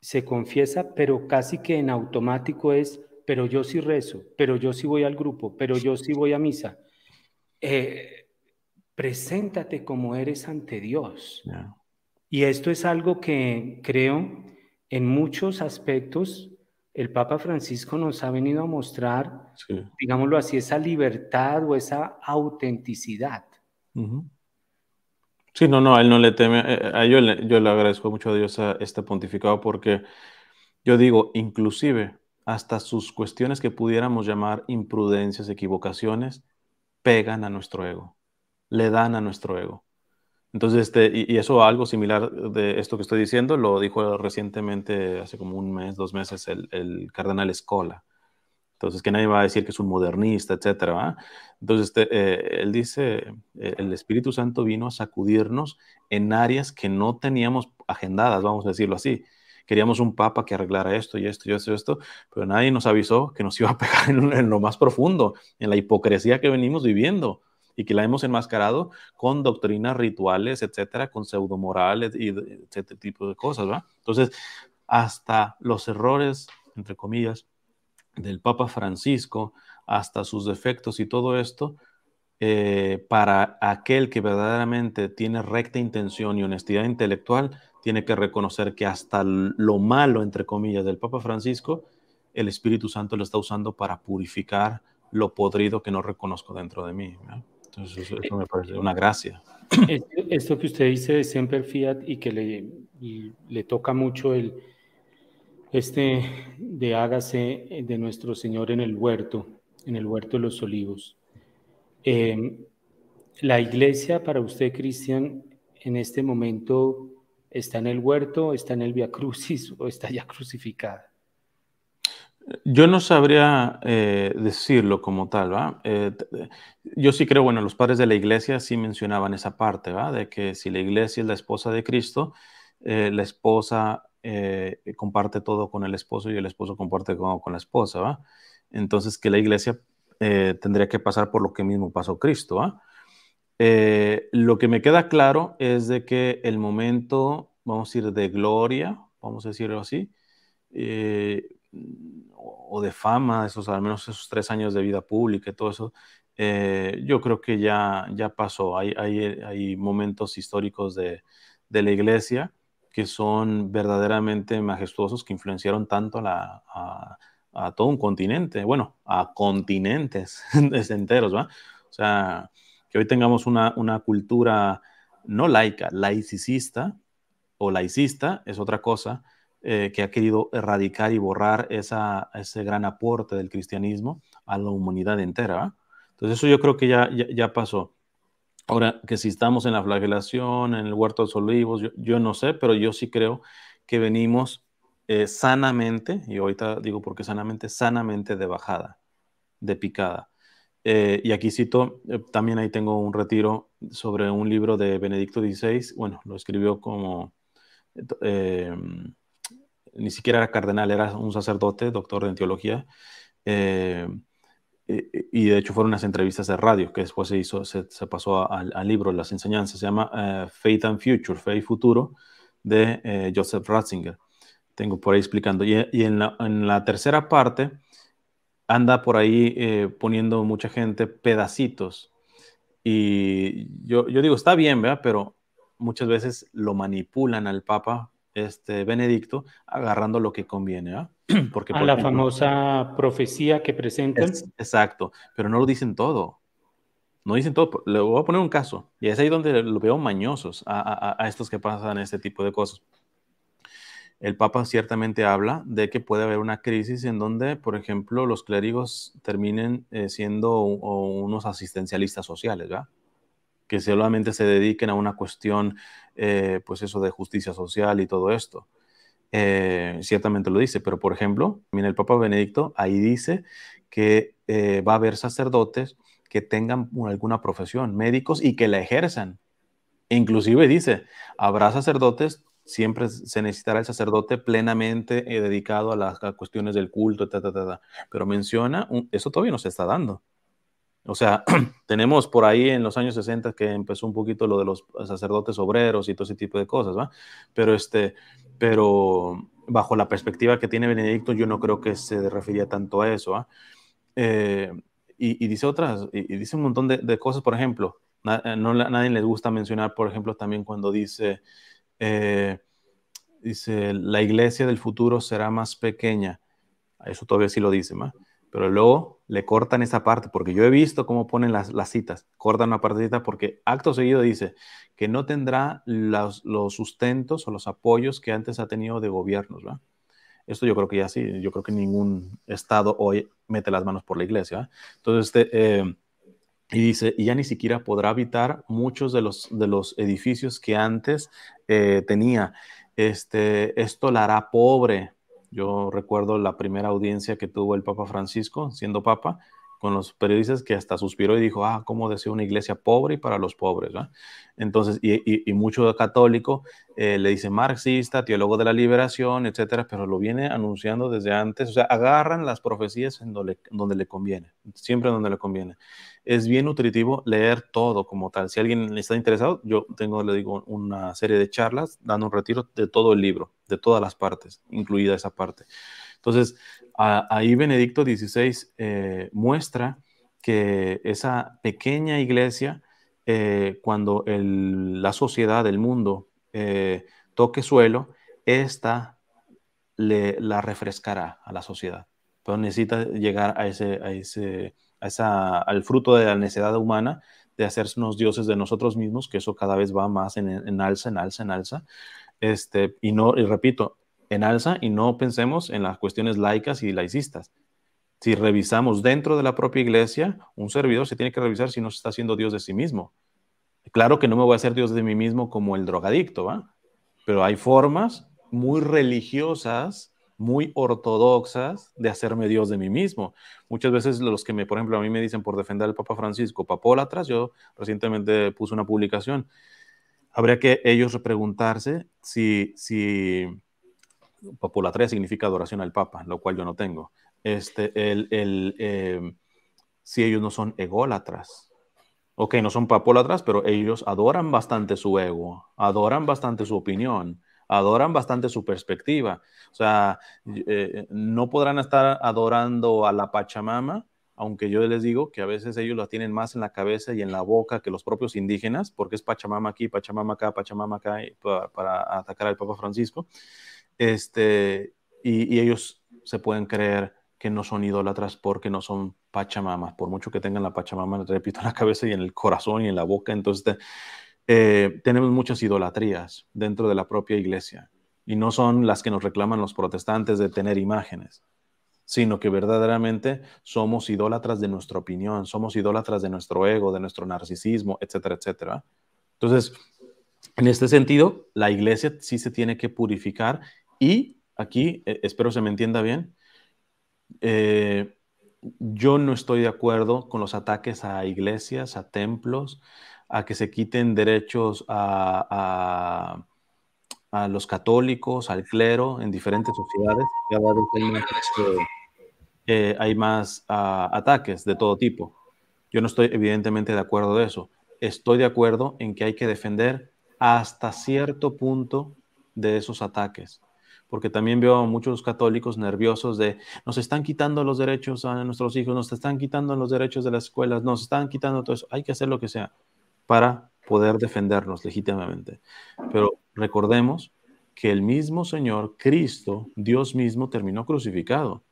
se confiesa, pero casi que en automático es, pero yo sí rezo, pero yo sí voy al grupo, pero yo sí voy a misa. Eh, preséntate como eres ante Dios. Y esto es algo que creo en muchos aspectos el Papa Francisco nos ha venido a mostrar, digámoslo así, esa libertad o esa autenticidad. Sí, no, no, a él no le teme. Eh, a yo, yo le agradezco mucho a Dios a este pontificado porque yo digo, inclusive hasta sus cuestiones que pudiéramos llamar imprudencias, equivocaciones, pegan a nuestro ego, le dan a nuestro ego. Entonces, este, y, eso algo similar de esto que estoy diciendo, lo dijo recientemente, hace como un mes, dos meses, el, el cardenal Escola. Entonces, que nadie va a decir que es un modernista, etcétera. Entonces, este, eh, él dice, eh, el Espíritu Santo vino a sacudirnos en áreas que no teníamos agendadas, vamos a decirlo así. Queríamos un papa que arreglara esto y esto y esto y esto, pero nadie nos avisó que nos iba a pegar en, lo más profundo, en la hipocresía que venimos viviendo y que la hemos enmascarado con doctrinas rituales, etcétera, con pseudomorales y este tipo de cosas, ¿va? Entonces, hasta los errores, entre comillas, del Papa Francisco hasta sus defectos y todo esto, eh, para aquel que verdaderamente tiene recta intención y honestidad intelectual, tiene que reconocer que hasta lo malo, entre comillas, del Papa Francisco, el Espíritu Santo lo está usando para purificar lo podrido que no reconozco dentro de mí. Entonces, eso, me parece una gracia. Esto, que usted dice de Semper Fiat y que le, le toca mucho el, este de hágase de nuestro Señor en el huerto, en el huerto de los olivos. Em, la iglesia para usted, Cristian, en este momento está en el huerto, está en el Via Crucis o está ya crucificada. Yo no sabría eh, decirlo como tal, ¿va? Eh, yo sí creo, bueno, los padres de la iglesia sí mencionaban esa parte, ¿va? De que si la iglesia es la esposa de Cristo, eh, la esposa eh, comparte todo con el esposo y el esposo comparte con, con la esposa, ¿va? Entonces que la iglesia eh, tendría que pasar por lo que mismo pasó Cristo, ¿va? Eh, lo que me queda claro es de que el momento, vamos a decir, de gloria, vamos a decirlo así, o de fama, esos, al menos esos tres años de vida pública y todo eso, yo creo que ya, ya pasó. Hay, hay, hay momentos históricos de, de la iglesia que son verdaderamente majestuosos, que influenciaron tanto a, todo un continente, bueno, a continentes enteros, ¿va? O sea, que hoy tengamos una, cultura no laica, laicista o laicista es otra cosa, eh, que ha querido erradicar y borrar esa, ese gran aporte del cristianismo a la humanidad entera. ¿va? Entonces eso yo creo que ya, ya pasó. Ahora, que si estamos en la flagelación, en el huerto de los olivos, yo, no sé, pero yo sí creo que venimos eh, sanamente, y ahorita digo porque sanamente, sanamente de bajada, de picada. Eh, y aquí cito, eh, también ahí tengo un retiro sobre un libro de Benedicto XVI, bueno, lo escribió como, ni siquiera era cardenal, era un sacerdote, doctor en teología, y de hecho fueron unas entrevistas de radio que después se hizo, se, pasó al, libro, las enseñanzas, se llama eh, Faith and Future, Fe y Futuro, de eh, Joseph Ratzinger. Tengo por ahí explicando. Y, en, la, tercera parte anda por ahí eh, poniendo mucha gente pedacitos. Y yo, yo digo, está bien, ¿verdad? Pero muchas veces lo manipulan al Papa este, Benedicto agarrando lo que conviene. ¿ah? Porque, a la famosa profecía que presentan. exacto, pero no lo dicen todo. No dicen todo. Le voy a poner un caso, y es ahí donde lo veo mañosos a, estos que pasan este tipo de cosas. El Papa ciertamente habla de que puede haber una crisis en donde, por ejemplo, los clérigos terminen eh, siendo unos asistencialistas sociales, ¿verdad? que solamente se dediquen a una cuestión, eh, pues eso de justicia social y todo esto. Eh, ciertamente lo dice, pero por ejemplo, mira el Papa Benedicto ahí dice que eh, va a haber sacerdotes que tengan alguna profesión, médicos y que la ejerzan. inclusive dice, habrá sacerdotes, siempre se necesitará el sacerdote plenamente dedicado a las cuestiones del culto, pero menciona, eso todavía no se está dando. O sea, tenemos por ahí en los años 60 que empezó un poquito lo de los sacerdotes obreros y todo ese tipo de cosas, ¿va? Pero, este, pero bajo la perspectiva que tiene Benedicto, yo no creo que se refería tanto a eso, ¿va? Eh, y, dice otras, y, dice un montón de, cosas, por ejemplo, a no, nadie les gusta mencionar, por ejemplo, también cuando dice, eh, dice, la iglesia del futuro será más pequeña, eso todavía sí lo dice, ¿va? Pero luego le cortan esa parte, porque yo he visto cómo ponen las, las citas, cortan una partecita porque acto seguido dice que no tendrá los, los, sustentos o los apoyos que antes ha tenido de gobiernos. Esto yo creo que ya sí, yo creo que ningún Estado hoy mete las manos por la iglesia. Entonces, este, eh, y dice, y ya ni siquiera podrá habitar muchos de los, de los edificios que antes eh, tenía. Este, esto la hará pobre, yo recuerdo la primera audiencia que tuvo el Papa Francisco, siendo Papa, con los periodistas que hasta suspiró y dijo, ah, cómo deseo una iglesia pobre y para los pobres. Entonces, y, y, mucho católico eh, le dice marxista, teólogo de la liberación, etcétera, pero lo viene anunciando desde antes. O sea, agarran las profecías en donde le conviene, siempre donde le conviene. Es bien nutritivo leer todo como tal. Si alguien está interesado, yo tengo, le digo, una serie de charlas dando un retiro de todo el libro, de todas las partes, incluida esa parte. Entonces, ahí Benedicto XVI eh, muestra que esa pequeña iglesia, eh, cuando la sociedad, el mundo, eh, toque suelo, esta le, la refrescará a la sociedad. Pero necesita llegar a ese, a ese, esa, al fruto de la necesidad humana de hacernos dioses de nosotros mismos, que eso cada vez va más en, en alza, en alza, en alza. Este, y no, y repito, en alza y no pensemos en las cuestiones laicas y laicistas. Si revisamos dentro de la propia iglesia, un servidor se tiene que revisar si no se está haciendo Dios de sí mismo. Claro que no me voy a hacer Dios de mí mismo como el drogadicto, ¿va? Pero hay formas muy religiosas, muy ortodoxas de hacerme Dios de mí mismo. Muchas veces los que me, por ejemplo, a mí me dicen por defender al Papa Francisco, papólatras, yo recientemente puse una publicación. Habría que ellos preguntarse si, si papolatría significa adoración al Papa, lo cual yo no tengo. Este, el, el, em, si ellos no son ególatras. Ok, no son papólatras, pero ellos adoran bastante su ego, adoran bastante su opinión, adoran bastante su perspectiva. O sea, eh, no podrán estar adorando a la Pachamama, aunque yo les digo que a veces ellos la tienen más en la cabeza y en la boca que los propios indígenas, porque es Pachamama aquí, Pachamama acá, Pachamama acá, para, para atacar al Papa Francisco este, y, ellos se pueden creer que no son idólatras porque no son pachamamas, por mucho que tengan la pachamama, repito, en la cabeza y en el corazón y en la boca. Entonces, eh, tenemos muchas idolatrías dentro de la propia iglesia y no son las que nos reclaman los protestantes de tener imágenes, sino que verdaderamente somos idólatras de nuestra opinión, somos idólatras de nuestro ego, de nuestro narcisismo, etcétera, etcétera. Entonces, en este sentido, la iglesia sí se tiene que purificar y aquí, eh, espero se me entienda bien, eh, yo no estoy de acuerdo con los ataques a iglesias, a templos, a que se quiten derechos a, los católicos, al clero en diferentes sociedades. Cada vez hay más, eh, hay más ah, ataques de todo tipo. Yo no estoy evidentemente de acuerdo de eso. Estoy de acuerdo en que hay que defender hasta cierto punto de esos ataques porque también veo a muchos católicos nerviosos de nos están quitando los derechos a nuestros hijos, nos están quitando los derechos de las escuelas, nos están quitando todo eso. Hay que hacer lo que sea para poder defendernos legítimamente. Pero recordemos que el mismo Señor, Cristo, Dios mismo, terminó crucificado.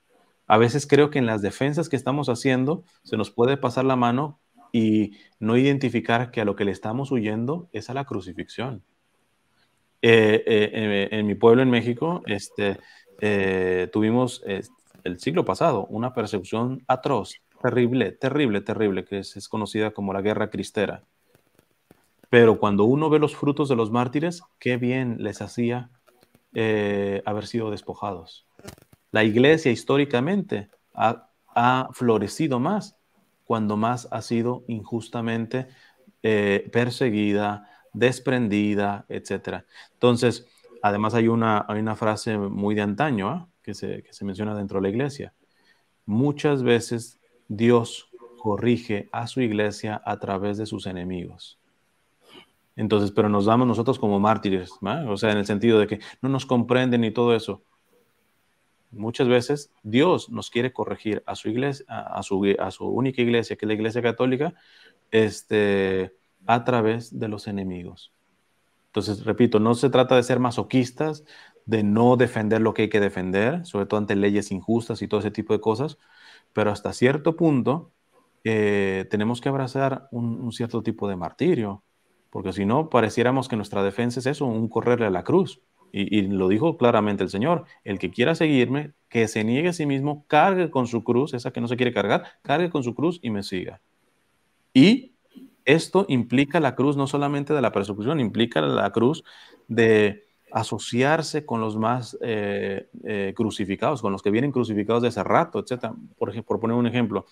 A veces creo que en las defensas que estamos haciendo se nos puede pasar la mano y no identificar que a lo que le estamos huyendo es a la crucifixión. Eh, eh, en mi pueblo en México, este, eh, tuvimos el siglo pasado una persecución atroz, terrible, terrible, terrible, que es, conocida como la guerra cristera. Pero cuando uno ve los frutos de los mártires, qué bien les hacía haber sido despojados. La iglesia históricamente ha, florecido más cuando más ha sido injustamente perseguida, desprendida, etc. Entonces, además hay una, hay una frase muy de antaño ¿ah? que, se, que se menciona dentro de la iglesia. Muchas veces Dios corrige a su iglesia a través de sus enemigos. Entonces, pero nos damos nosotros como mártires, o sea, en el sentido de que no nos comprenden y todo eso. Muchas veces Dios nos quiere corregir a su iglesia, a, su, a su única iglesia, que es la iglesia católica, este, a través de los enemigos. Entonces, repito, no se trata de ser masoquistas, de no defender lo que hay que defender, sobre todo ante leyes injustas y todo ese tipo de cosas, pero hasta cierto punto eh, tenemos que abrazar un, cierto tipo de martirio, porque si no, pareciéramos que nuestra defensa es eso, un correrle a la cruz. Y, y, lo dijo claramente el Señor, el que quiera seguirme, que se niegue a sí mismo, cargue con su cruz, esa que no se quiere cargar, cargue con su cruz y me siga. Y esto implica la cruz no solamente de la persecución, implica la cruz de asociarse con los más eh, eh, crucificados, con los que vienen crucificados de hace rato, etc. Por, por poner un ejemplo,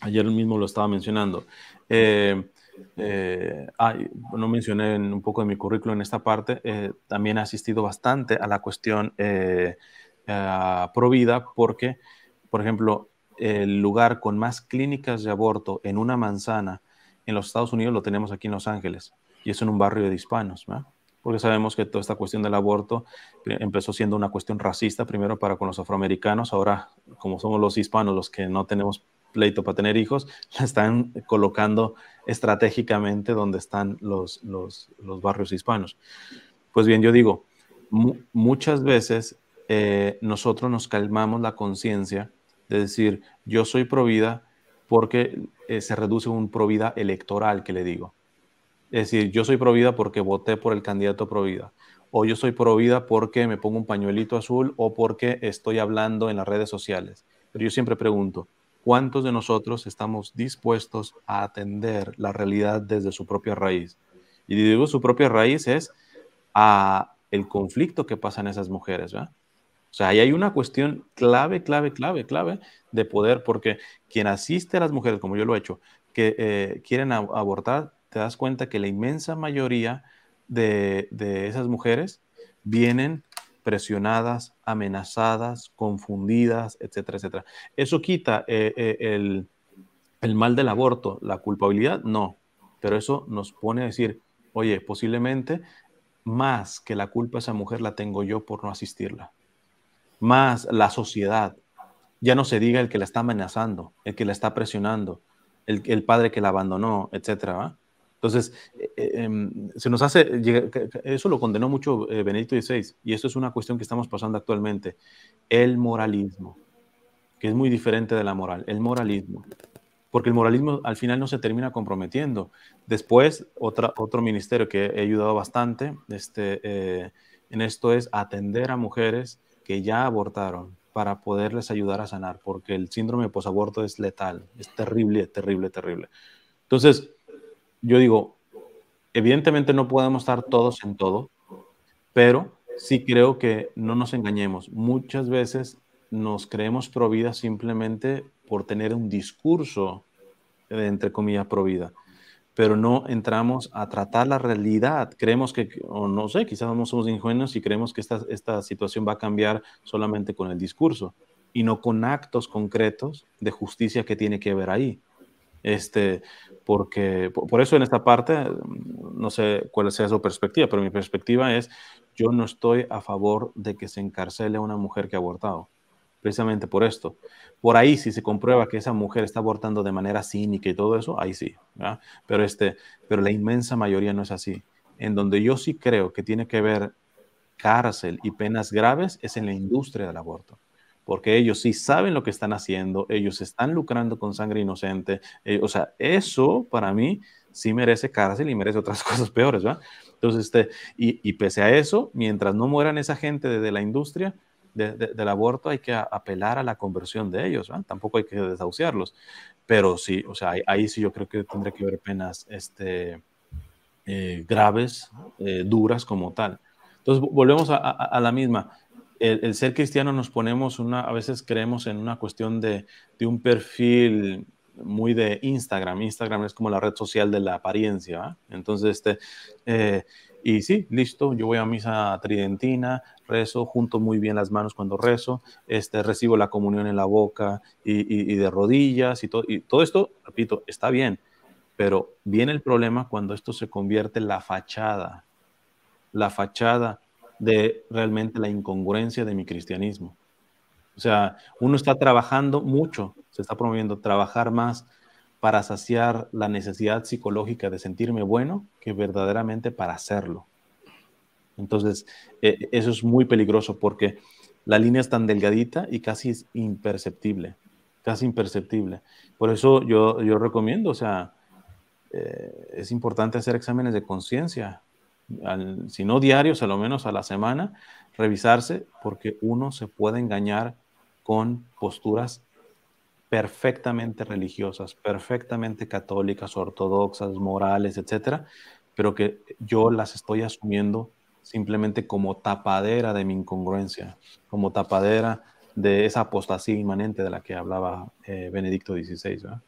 ayer mismo lo estaba mencionando. Eh, no mencioné en un poco de mi currículo en esta parte, también he asistido bastante a la cuestión provida porque, por ejemplo, el lugar con más clínicas de aborto en una manzana en los Estados Unidos lo tenemos aquí en Los Ángeles y es en un barrio de hispanos, porque sabemos que toda esta cuestión del aborto empezó siendo una cuestión racista primero para con los afroamericanos, ahora como somos los hispanos los que no tenemos pleito para tener hijos, la están colocando estratégicamente donde están los, los, barrios hispanos. Pues bien, yo digo, muchas veces eh, nosotros nos calmamos la conciencia de decir, yo soy pro vida porque eh, se reduce un pro vida electoral, que le digo. Es decir, yo soy pro vida porque voté por el candidato pro vida. O yo soy pro vida porque me pongo un pañuelito azul o porque estoy hablando en las redes sociales. Pero yo siempre pregunto, ¿cuántos de nosotros estamos dispuestos a atender la realidad desde su propia raíz? Y digo, su propia raíz es a el conflicto que pasan esas mujeres, ¿verdad? O sea, ahí hay una cuestión clave, clave, clave, clave de poder, porque quien asiste a las mujeres, como yo lo he hecho, que eh, quieren abortar, te das cuenta que la inmensa mayoría de, esas mujeres vienen presionadas, amenazadas, confundidas, etcétera, etcétera. ¿Eso quita eh, eh, el, el mal del aborto, la culpabilidad? No, pero eso nos pone a decir, oye, posiblemente más que la culpa a esa mujer la tengo yo por no asistirla más la sociedad. Ya no se diga el que la está amenazando, el que la está presionando, el, el padre que la abandonó, etcétera. Entonces, eh, eh, em, se nos hace, eso lo condenó mucho eh, Benedicto XVI, y esto es una cuestión que estamos pasando actualmente, el moralismo, que es muy diferente de la moral, el moralismo, porque el moralismo al final no se termina comprometiendo. Después, otra, otro ministerio que he ayudado bastante este, en esto es atender a mujeres que ya abortaron para poderles ayudar a sanar, porque el síndrome de posaborto es letal, es terrible, terrible, terrible. Entonces, yo digo, evidentemente no podemos estar todos en todo, pero sí creo que no nos engañemos. Muchas veces nos creemos pro vida simplemente por tener un discurso, entre comillas, pro vida pero no entramos a tratar la realidad. Creemos que, o no sé, quizás no somos ingenuos y creemos que esta, esta situación va a cambiar solamente con el discurso y no con actos concretos de justicia que tiene que ver ahí. Este, porque por eso en esta parte, no sé cuál sea su perspectiva, pero mi perspectiva es, yo no estoy a favor de que se encarcele a una mujer que ha abortado precisamente por esto. Por ahí, si se comprueba que esa mujer está abortando de manera cínica y todo eso, ahí sí. Pero, este, pero la inmensa mayoría no es así. En donde yo sí creo que tiene que ver cárcel y penas graves es en la industria del aborto. Porque ellos sí saben lo que están haciendo, ellos están lucrando con sangre inocente. Eh, o sea, eso para mí sí merece cárcel y merece otras cosas peores, ¿verdad? Entonces, este, y, y pese a eso, mientras no mueran esa gente de, de la industria, del aborto hay que apelar a la conversión de ellos, tampoco hay que desahuciarlos, pero sí, o sea, ahí, sí yo creo que tendría que haber penas este, eh, graves, eh, duras como tal. Entonces, volvemos a, la misma. El, ser cristiano nos ponemos una, a veces creemos en una cuestión de, de, un perfil muy de Instagram. Instagram es como la red social de la apariencia. Entonces, este, eh, y sí, listo, yo voy a misa tridentina, rezo, junto muy bien las manos cuando rezo, este, recibo la comunión en la boca y, de rodillas y todo, y todo esto, repito, está bien, pero viene el problema cuando esto se convierte en la fachada, la fachada de realmente la incongruencia de mi cristianismo. O sea, uno está trabajando mucho, se está promoviendo trabajar más para saciar la necesidad psicológica de sentirme bueno que verdaderamente para hacerlo. Entonces, eh, eso es muy peligroso porque la línea es tan delgadita y casi es imperceptible. casi imperceptible. Por eso yo, yo recomiendo, o sea, eh, es importante hacer exámenes de conciencia, si no diarios, a lo menos a la semana, revisarse, porque uno se puede engañar con posturas perfectamente religiosas, perfectamente católicas, ortodoxas, morales, etcétera, pero que yo las estoy asumiendo simplemente como tapadera de mi incongruencia, como tapadera de esa apostasía inmanente de la que hablaba eh, Benedicto XVI.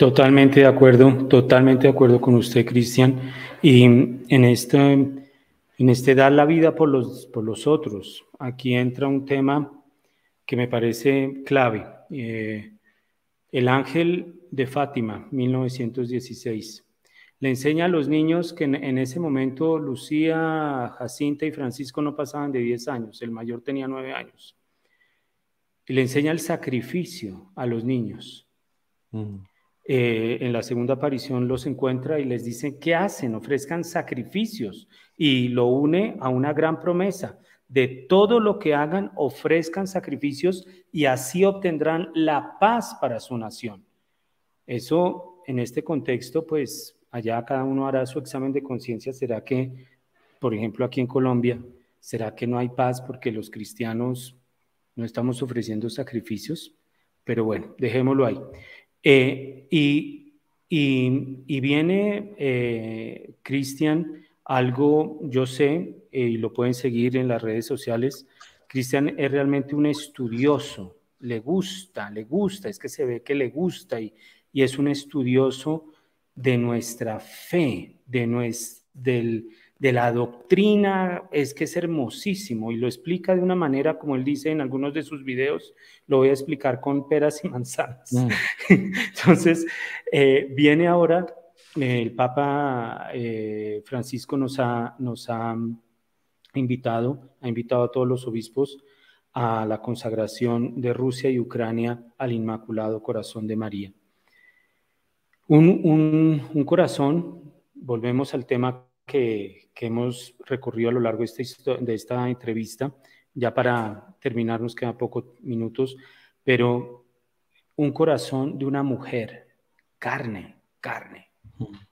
Totalmente de acuerdo, totalmente de acuerdo con usted, Cristian. Y en este, en este dar la vida por los, por los otros, aquí entra un tema que me parece clave. Eh, el ángel de Fátima, 1916. Le enseña a los niños que en, ese momento Lucía, Jacinta y Francisco no pasaban de 10 años, el mayor tenía 9 años. Y le enseña el sacrificio a los niños. Mm. Eh, en la segunda aparición los encuentra y les dice, ¿qué hacen? Ofrezcan sacrificios. Y lo une a una gran promesa. De todo lo que hagan, ofrezcan sacrificios y así obtendrán la paz para su nación. Eso, en este contexto, pues allá cada uno hará su examen de conciencia. ¿Será que, por ejemplo, aquí en Colombia, será que no hay paz porque los cristianos no estamos ofreciendo sacrificios? Pero bueno, dejémoslo ahí. Eh, y, y, viene, eh, Cristian, algo, yo sé, eh, y lo pueden seguir en las redes sociales, Cristian es realmente un estudioso, le gusta, le gusta, es que se ve que le gusta y, y es un estudioso de nuestra fe, de, del, de la doctrina, es que es hermosísimo y lo explica de una manera, como él dice en algunos de sus videos, lo voy a explicar con peras y manzanas. Mm. Entonces, eh, viene ahora, el Papa eh, Francisco nos ha, nos ha invitado, ha invitado a todos los obispos a la consagración de Rusia y Ucrania al Inmaculado Corazón de María. Un, corazón, volvemos al tema que, hemos recorrido a lo largo de esta, de esta entrevista, ya para terminar nos quedan pocos minutos, pero un corazón de una mujer, carne, carne.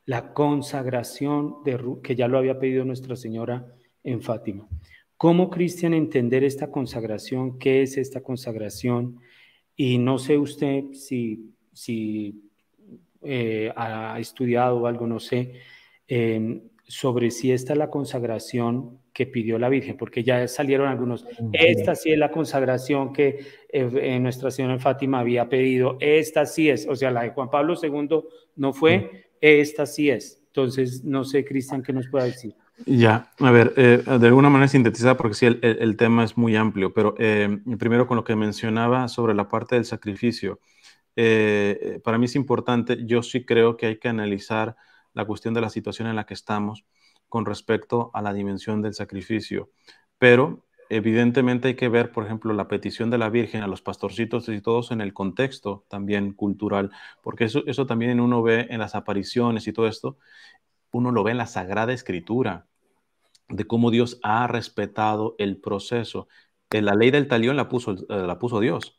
La consagración de, que ya lo había pedido Nuestra Señora en Fátima. ¿Cómo, Cristian, entender esta consagración? ¿Qué es esta consagración? Y no sé usted si, si eh, ha estudiado algo, no sé, em, sobre si esta es la consagración que pidió la Virgen, porque ya salieron algunos, esta sí es la consagración que eh, Nuestra Señora en Fátima había pedido, esta sí es, o sea, la de Juan Pablo II no fue, esta sí es. Entonces, no sé, Cristian, ¿qué nos puede decir? Ya, a ver, eh, de alguna manera sintetizada, porque sí, el, tema es muy amplio, pero primero con lo que mencionaba sobre la parte del sacrificio. Eh, para mí es importante, yo sí creo que hay que analizar la cuestión de la situación en la que estamos con respecto a la dimensión del sacrificio, pero evidentemente hay que ver, por ejemplo, la petición de la Virgen a los pastorcitos y todos en el contexto también cultural, porque eso, eso también uno ve en las apariciones y todo esto, uno lo ve en la Sagrada Escritura, de cómo Dios ha respetado el proceso. En la ley del talión la puso, eh, la puso Dios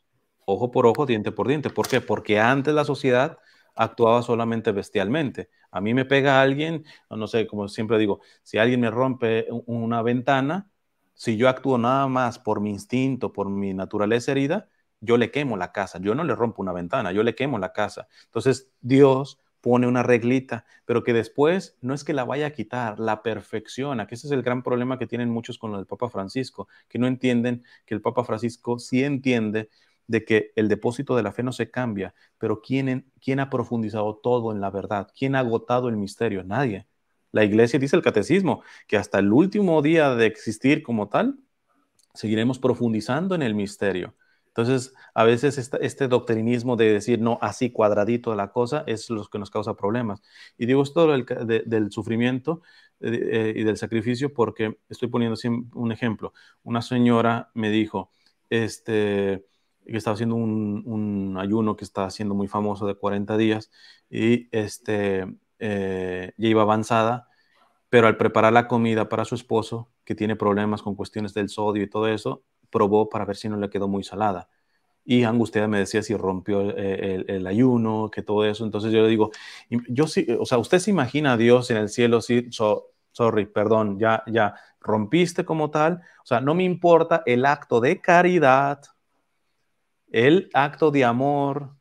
ojo por ojo, diente por diente. ¿Por qué? Porque antes la sociedad actuaba solamente bestialmente. A mí me pega alguien, no sé, como siempre digo, si alguien me rompe una ventana, si yo actúo nada más por mi instinto, por mi naturaleza herida, yo le quemo la casa. Yo no le rompo una ventana, yo le quemo la casa. Entonces Dios pone una reglita, pero que después no es que la vaya a quitar, la perfecciona, que ese es el gran problema que tienen muchos con lo del Papa Francisco, que no entienden que el Papa Francisco sí entiende de que el depósito de la fe no se cambia, pero ¿quién, ¿quién ha profundizado todo en la verdad? ¿Quién ha agotado el misterio? Nadie. La iglesia dice el catecismo que hasta el último día de existir como tal, seguiremos profundizando en el misterio. Entonces, a veces este, doctrinismo de decir, no, así cuadradito la cosa, es lo que nos causa problemas. Y digo esto del, sufrimiento eh, eh, y del sacrificio porque estoy poniendo un ejemplo. Una señora me dijo, este, que estaba haciendo un, ayuno que estaba haciendo muy famoso de 40 días y este, eh, ya iba avanzada, pero al preparar la comida para su esposo, que tiene problemas con cuestiones del sodio y todo eso, probó para ver si no le quedó muy salada. Y Angustia me decía si rompió el, ayuno, que todo eso. Entonces yo le digo, yo sí, o sea, usted se imagina a Dios en el cielo, sí, sorry, perdón, ya, ya, rompiste como tal. O sea, no me importa el acto de caridad, el acto de amor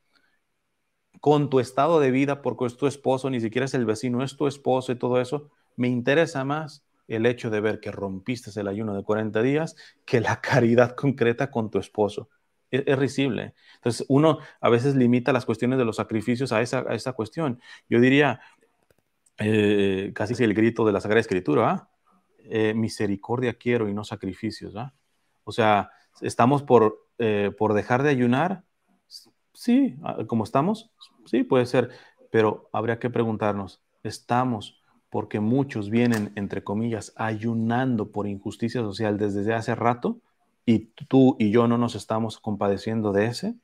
con tu estado de vida, porque es tu esposo, ni siquiera es el vecino, es tu esposo y todo eso. Me interesa más el hecho de ver que rompiste el ayuno de 40 días que la caridad concreta con tu esposo. Es, risible. Entonces, uno a veces limita las cuestiones de los sacrificios a esa, a esa cuestión. Yo diría, eh, casi el grito de la Sagrada Escritura, ¿ah? eh, misericordia quiero y no sacrificios. ¿ah? O sea, estamos por, eh, por dejar de ayunar. Sí, ah, como estamos, sí, puede ser, pero habría que preguntarnos, ¿estamos porque muchos vienen, entre comillas, ayunando por injusticia social desde hace rato y tú y yo no nos estamos compadeciendo de ese,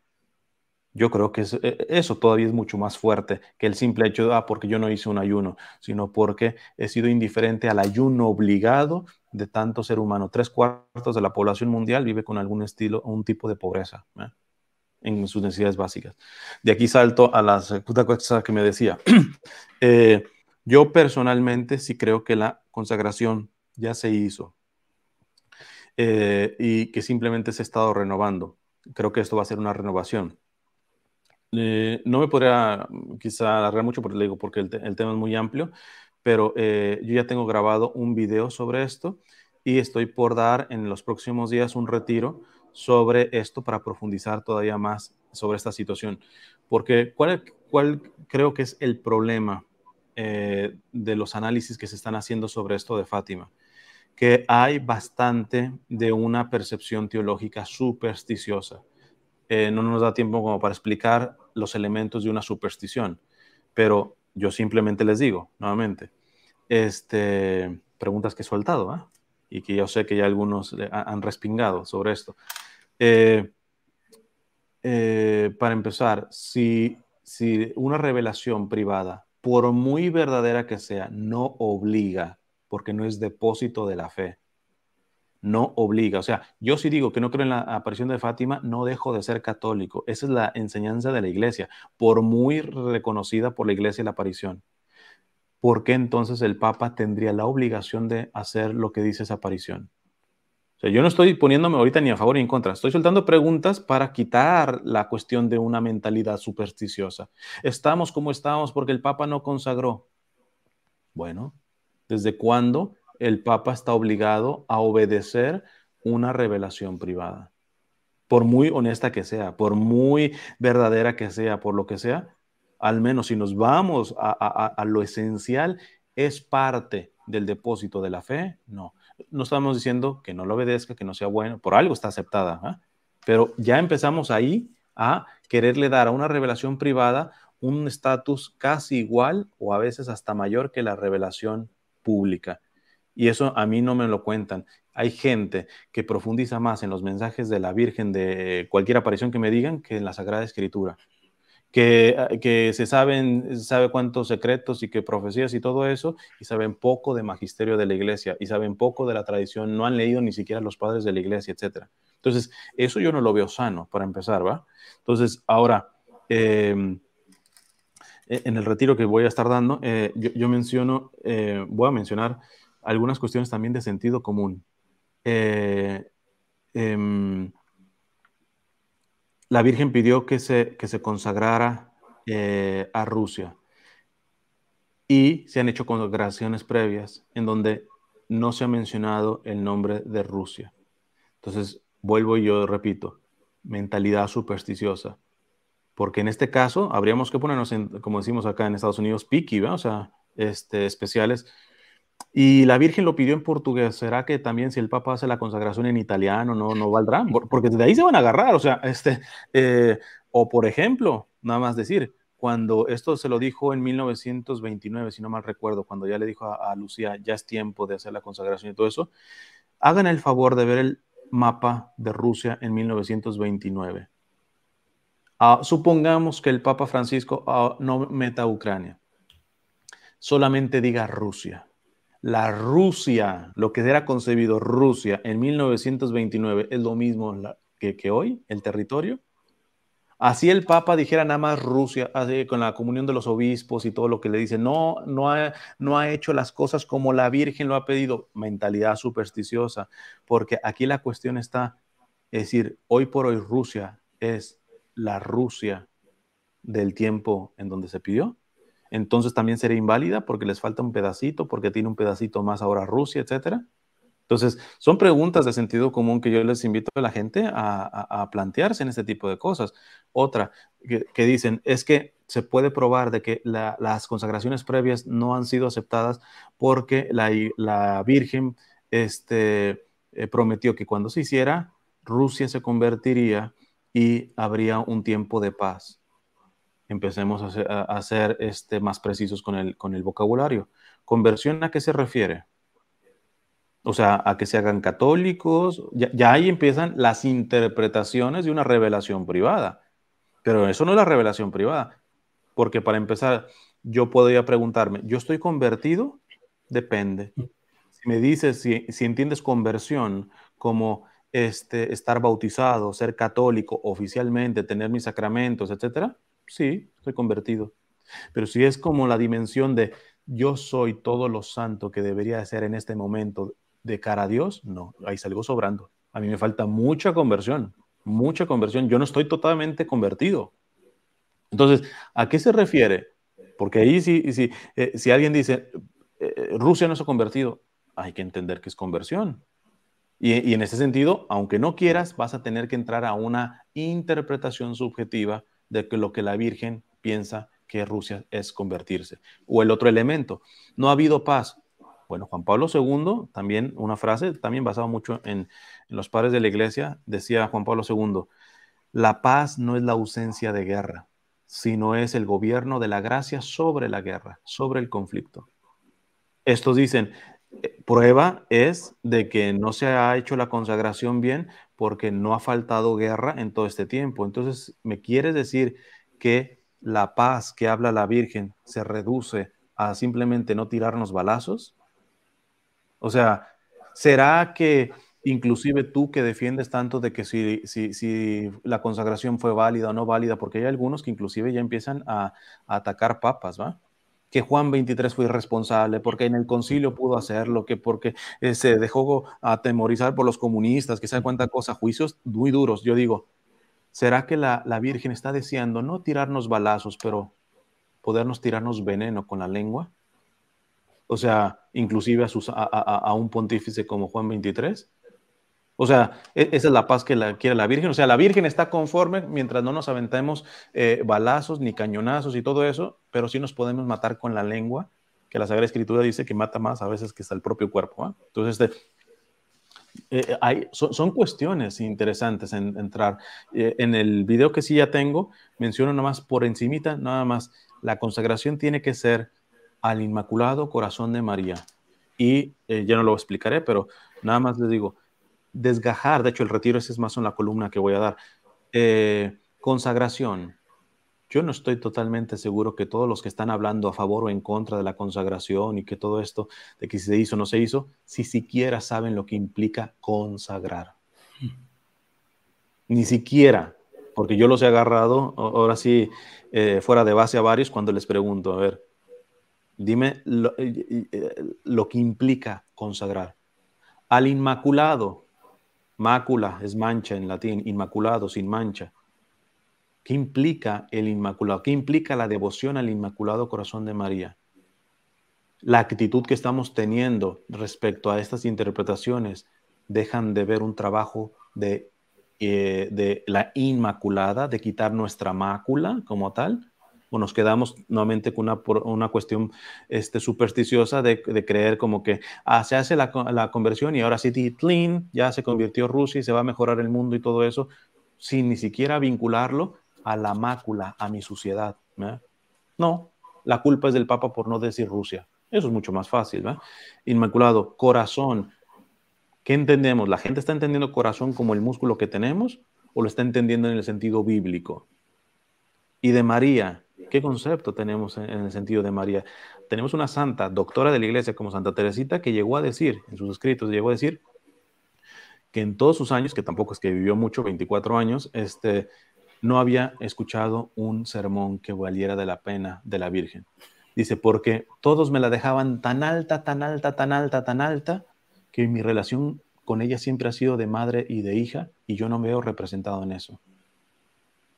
yo creo que e, eso todavía es mucho más fuerte que el simple hecho de, ah, porque yo no hice un ayuno, sino porque he sido indiferente al ayuno obligado de tanto ser humano. Tres cuartos de la población mundial vive con algún estilo o un tipo de pobreza ¿eh? en sus necesidades básicas. De aquí salto a la segunda cosa que me decía. eh, yo personalmente sí creo que la consagración ya se hizo eh, y que simplemente se ha estado renovando. Creo que esto va a ser una renovación. Eh, no me podría quizá alargar mucho porque, digo, porque el, tema es muy amplio, pero eh, yo ya tengo grabado un video sobre esto y estoy por dar en los próximos días un retiro sobre esto para profundizar todavía más sobre esta situación. Porque ¿cuál, cuál creo que es el problema eh, de los análisis que se están haciendo sobre esto de Fátima, que hay bastante de una percepción teológica supersticiosa. Eh, no nos da tiempo como para explicar los elementos de una superstición, pero yo simplemente les digo, nuevamente, este, preguntas que he soltado, ¿ah? y que yo sé que ya algunos han respingado sobre esto. Eh, para empezar, si, si una revelación privada por muy verdadera que sea, no obliga, porque no es depósito de la fe. No obliga. O sea, yo si digo que no creo en la aparición de Fátima, no dejo de ser católico. Esa es la enseñanza de la iglesia, por muy reconocida por la iglesia la aparición. ¿Por qué entonces el Papa tendría la obligación de hacer lo que dice esa aparición? yo no estoy poniéndome ahorita ni a favor ni en contra, estoy soltando preguntas para quitar la cuestión de una mentalidad supersticiosa. Estamos como estamos porque el Papa no consagró. Bueno, ¿desde cuándo el Papa está obligado a obedecer una revelación privada? Por muy honesta que sea, por muy verdadera que sea, por lo que sea, al menos si nos vamos a, lo esencial, es parte del depósito de la fe, no no estamos diciendo que no lo obedezca, que no sea bueno, por algo está aceptada, ¿ah? pero ya empezamos ahí a quererle dar a una revelación privada un estatus casi igual o a veces hasta mayor que la revelación pública. Y eso a mí no me lo cuentan. Hay gente que profundiza más en los mensajes de la Virgen de cualquier aparición que me digan que en la Sagrada Escritura. Ah, que, se saben, sabe cuántos secretos y qué profecías y todo eso, y saben poco de magisterio de la iglesia, y saben poco de la tradición, no han leído ni siquiera los padres de la iglesia, etc. Entonces, eso yo no lo veo sano, para empezar, ¿va? Entonces, ahora, em, e, en el retiro que voy a estar dando, eh, yo, menciono, eh, voy a mencionar algunas cuestiones también de sentido común. Eh, em, la Virgen pidió que se, que se consagrara eh, a Rusia y se han hecho consagraciones previas en donde no se ha mencionado el nombre de Rusia. Entonces, vuelvo y yo repito, mentalidad supersticiosa. Porque en este caso habríamos que ponernos, en, como decimos acá en Estados Unidos, piqui, o sea, este, especiales y la Virgen lo pidió en portugués. ¿Será que también si el Papa hace la consagración en italiano no, no valdrá? Porque de ahí se van a agarrar. O sea, este, eh, o por ejemplo, nada más decir, cuando esto se lo dijo en 1929, si no mal recuerdo, cuando ya le dijo a, Lucía, ya es tiempo de hacer la consagración y todo eso, hagan el favor de ver el mapa de Rusia en 1929. Ah, supongamos que el Papa Francisco ah, no meta Ucrania, solamente diga Rusia la Rusia, lo que era concebido Rusia en 1929, es lo mismo que, hoy, el territorio. Así el Papa dijera nada más Rusia, con la comunión de los obispos y todo lo que le dice, no, no ha, no ha hecho las cosas como la Virgen lo ha pedido, mentalidad supersticiosa, porque aquí la cuestión está, es decir, hoy por hoy Rusia es la Rusia del tiempo en donde se pidió. Entonces también sería inválida porque les falta un pedacito, porque tiene un pedacito más ahora Rusia, etcétera. Entonces, son preguntas de sentido común que yo les invito a la gente a, plantearse en este tipo de cosas. Otra, que, dicen, es que se puede probar de que las consagraciones previas no han sido aceptadas porque la, Virgen este, eh, prometió que cuando se hiciera, Rusia se convertiría y habría un tiempo de paz. Empecemos a ser, este, más precisos con el, con el vocabulario. ¿Conversión a qué se refiere? o sea, a que se hagan católicos, ya, ahí empiezan las interpretaciones de una revelación privada. Pero eso no es la revelación privada, porque para empezar, yo podría preguntarme, ¿yo estoy convertido? Depende. Si me dices, si, entiendes conversión como este, estar bautizado, ser católico oficialmente, tener mis sacramentos, etcétera, sí, estoy convertido. Pero si es como la dimensión de yo soy todo lo santo que debería ser en este momento de cara a Dios, no, ahí salgo sobrando. A mí me falta mucha conversión, mucha conversión. Yo no estoy totalmente convertido. Entonces, ¿a qué se refiere? Porque ahí si, si, eh, si alguien dice, eh, Rusia no se ha convertido, hay que entender que es conversión. Y, en ese sentido, aunque no quieras, vas a tener que entrar a una interpretación subjetiva de que lo que la Virgen piensa que Rusia es convertirse. O el otro elemento, no ha habido paz. Bueno, Juan Pablo II, también una frase, también basada mucho en, los padres de la iglesia, decía Juan Pablo II, la paz no es la ausencia de guerra, sino es el gobierno de la gracia sobre la guerra, sobre el conflicto. Estos dicen, eh, prueba es de que no se ha hecho la consagración bien porque no ha faltado guerra en todo este tiempo. Entonces, ¿me quieres decir que la paz que habla la Virgen se reduce a simplemente no tirarnos balazos? O sea, ¿será que inclusive tú que defiendes tanto de que si, si, la consagración fue válida o no válida, porque hay algunos que inclusive ya empiezan a, atacar papas, ¿va? Que Juan 23 fue irresponsable, porque en el concilio pudo hacerlo, que porque eh, se dejó atemorizar por los comunistas, que se cuenta cosa, juicios muy duros. Yo digo, ¿será que la, la Virgen está deseando no tirarnos balazos, pero podernos tirarnos veneno con la lengua? O sea, inclusive a, sus, a, un pontífice como Juan 23. O sea, e, esa es la paz que la, quiere la Virgen. O sea, la Virgen está conforme mientras no nos aventemos eh, balazos ni cañonazos y todo eso, pero sí nos podemos matar con la lengua, que la Sagrada Escritura dice que mata más a veces que hasta el propio cuerpo. Entonces, este, eh, hay, son, cuestiones interesantes en entrar. Eh, en el video que sí ya tengo, menciono nada más por encimita, nada más, la consagración tiene que ser al Inmaculado Corazón de María. Y eh, ya no lo explicaré, pero nada más les digo, desgajar, de hecho el retiro ese es más en la columna que voy a dar. Eh, consagración. Yo no estoy totalmente seguro que todos los que están hablando a favor o en contra de la consagración y que todo esto, de que se hizo o no se hizo, si siquiera saben lo que implica consagrar. Ni siquiera, porque yo los he agarrado, ahora sí, eh, fuera de base a varios, cuando les pregunto, a ver, Dime eh, eh, lo, que implica consagrar. Al Inmaculado, mácula es mancha en latín, Inmaculado, sin mancha. ¿Qué implica el Inmaculado? ¿Qué implica la devoción al Inmaculado Corazón de María? La actitud que estamos teniendo respecto a estas interpretaciones dejan de ver un trabajo de, eh, de la Inmaculada, de quitar nuestra mácula como tal, o nos quedamos nuevamente con una, una cuestión este, supersticiosa de, creer como que ah, se hace la, la, conversión y ahora sí, ya se convirtió Rusia y se va a mejorar el mundo y todo eso, sin ni siquiera vincularlo a la mácula, a mi suciedad. No, la culpa es del Papa por no decir Rusia. Eso es mucho más fácil. Inmaculado, corazón. ¿Qué entendemos? ¿La gente está entendiendo corazón como el músculo que tenemos o lo está entendiendo en el sentido bíblico? Y de María, ¿Qué concepto tenemos en, el sentido de María? Tenemos una santa, doctora de la iglesia como Santa Teresita, que llegó a decir, en sus escritos, llegó a decir que en todos sus años, que tampoco es que vivió mucho, 24 años, este, no había escuchado un sermón que valiera de la pena de la Virgen. Dice, porque todos me la dejaban tan alta, tan alta, tan alta, tan alta, que mi relación con ella siempre ha sido de madre y de hija, y yo no me veo representado en eso.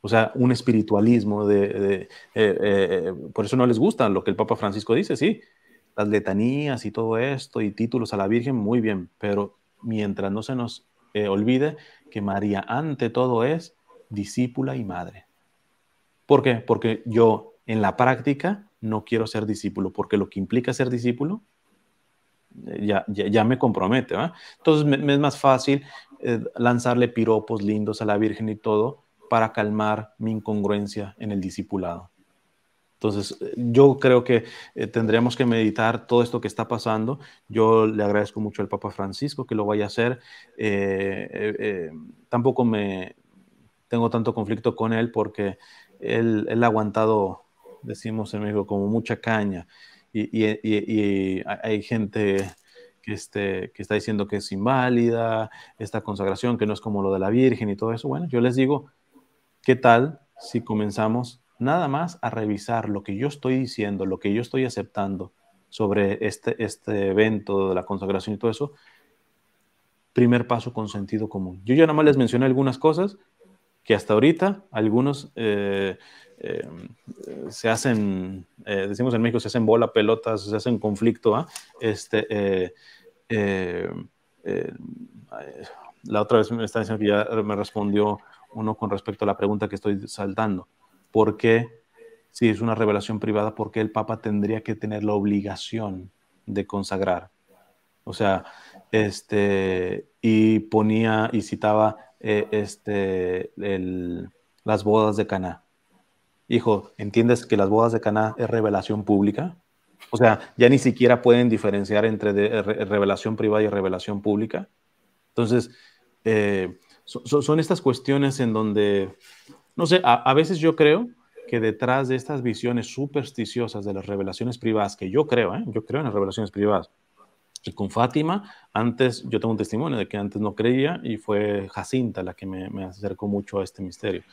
O sea, un espiritualismo de... Eh, eh, por eso no les gusta lo que el Papa Francisco dice, sí, las letanías y todo esto y títulos a la Virgen, muy bien, pero mientras no se nos eh, olvide que María ante todo es discípula y madre. ¿Por qué? Porque yo en la práctica no quiero ser discípulo, porque lo que implica ser discípulo ya, ya, me compromete. Entonces me, es más fácil lanzarle piropos lindos a la Virgen y todo para calmar mi incongruencia en el discipulado. Entonces, yo creo que eh, tendríamos que meditar todo esto que está pasando. Yo le agradezco mucho al Papa Francisco que lo vaya a hacer. Eh, eh, tampoco me tengo tanto conflicto con él porque él, ha aguantado, decimos en México, como mucha caña. Y, hay gente este, que está diciendo que es inválida, esta consagración, que no es como lo de la Virgen y todo eso. Bueno, yo les digo, ¿qué tal si comenzamos nada más a revisar lo que yo estoy diciendo, lo que yo estoy aceptando sobre este, este evento de la consagración y todo eso, primer paso con sentido común. Yo ya nada más les mencioné algunas cosas que hasta ahorita algunos eh, eh, se hacen, eh, decimos en México, se hacen bola, pelotas, se hacen conflicto. ¿ah? Este, la otra vez me está diciendo que ya me respondió uno con respecto a la pregunta que estoy saltando. ¿Por qué, si es una revelación privada, por qué el Papa tendría que tener la obligación de consagrar? O sea, este, y ponía y citaba eh, este, las bodas de Caná. Hijo, ¿entiendes que las bodas de Caná es revelación pública? O sea, ya ni siquiera pueden diferenciar entre revelación privada y revelación pública. Entonces, eh, son estas cuestiones en donde no sé, a, veces yo creo que detrás de estas visiones supersticiosas de las revelaciones privadas, que yo creo, ¿eh? yo creo en las revelaciones privadas, y con Fátima, antes, yo tengo un testimonio de que antes no creía y fue Jacinta la que me, acercó mucho a este misterio.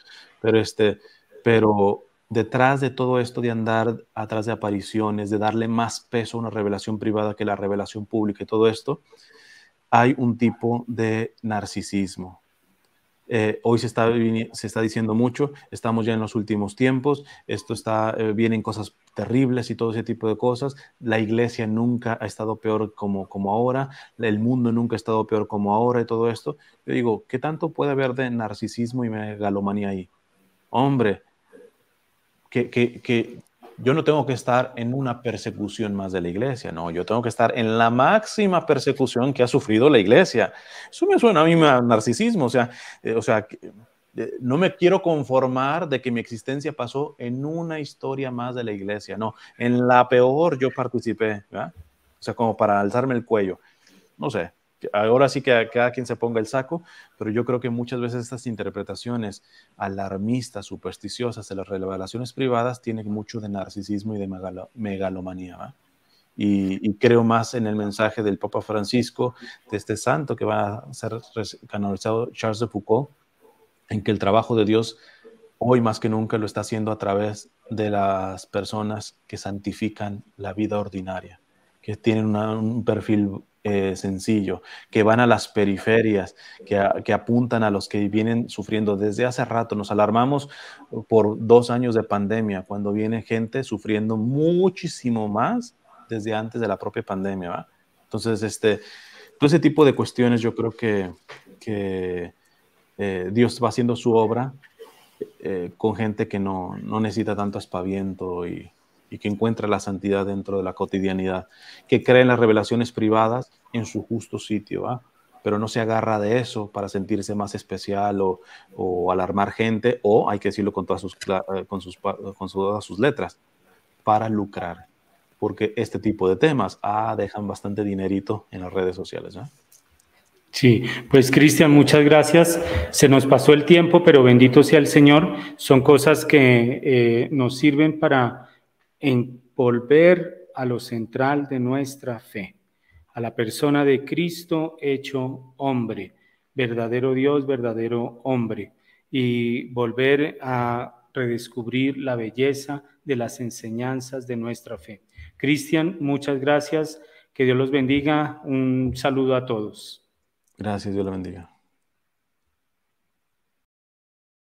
Pero, este, pero detrás de todo esto de andar atrás de apariciones, de darle más peso a una revelación privada que la revelación pública y todo esto, hay un tipo de narcisismo, eh, hoy se está, se está diciendo mucho, estamos ya en los últimos tiempos, esto está, eh, vienen cosas terribles y todo ese tipo de cosas. La iglesia nunca ha estado peor como, como ahora, el mundo nunca ha estado peor como ahora y todo esto. Yo digo, ¿qué tanto puede haber de narcisismo y megalomanía ahí? Hombre, que, que, que yo no tengo que estar en una persecución más de la iglesia, no, yo tengo que estar en la máxima persecución que ha sufrido la iglesia. Eso me suena a mí a narcisismo, o sea, eh, o sea, eh, no me quiero conformar de que mi existencia pasó en una historia más de la iglesia, no, en la peor yo participé, o sea, como para alzarme el cuello, no sé, ahora sí que cada quien se ponga el saco, pero yo creo que muchas veces estas interpretaciones alarmistas, supersticiosas de las revelaciones privadas tienen mucho de narcisismo y de megalomanía. Y, creo más en el mensaje del Papa Francisco, de este santo que va a ser canonizado, Charles de Foucault, en que el trabajo de Dios hoy más que nunca lo está haciendo a través de las personas que santifican la vida ordinaria, que tienen un perfil eh, sencillo, que van a las periferias, que, apuntan a los que vienen sufriendo desde hace rato. Nos alarmamos por dos años de pandemia, cuando viene gente sufriendo muchísimo más desde antes de la propia pandemia. Entonces, este, todo ese tipo de cuestiones yo creo que, que eh, Dios va haciendo su obra eh, con gente que no, no necesita tanto aspaviento y, y que encuentra la santidad dentro de la cotidianidad, que cree en las revelaciones privadas en su justo sitio, pero no se agarra de eso para sentirse más especial o, alarmar gente, o hay que decirlo con todas sus, eh, con sus, con sus letras, para lucrar, porque este tipo de temas ah, dejan bastante dinerito en las redes sociales. Sí, pues Cristian, muchas gracias. Se nos pasó el tiempo, pero bendito sea el Señor. Son cosas que eh, nos sirven para en volver a lo central de nuestra fe, a la persona de Cristo hecho hombre, verdadero Dios, verdadero hombre. y volver a redescubrir la belleza de las enseñanzas de nuestra fe. Cristian, muchas gracias. Que Dios los bendiga. Un saludo a todos. Gracias, Dios los bendiga.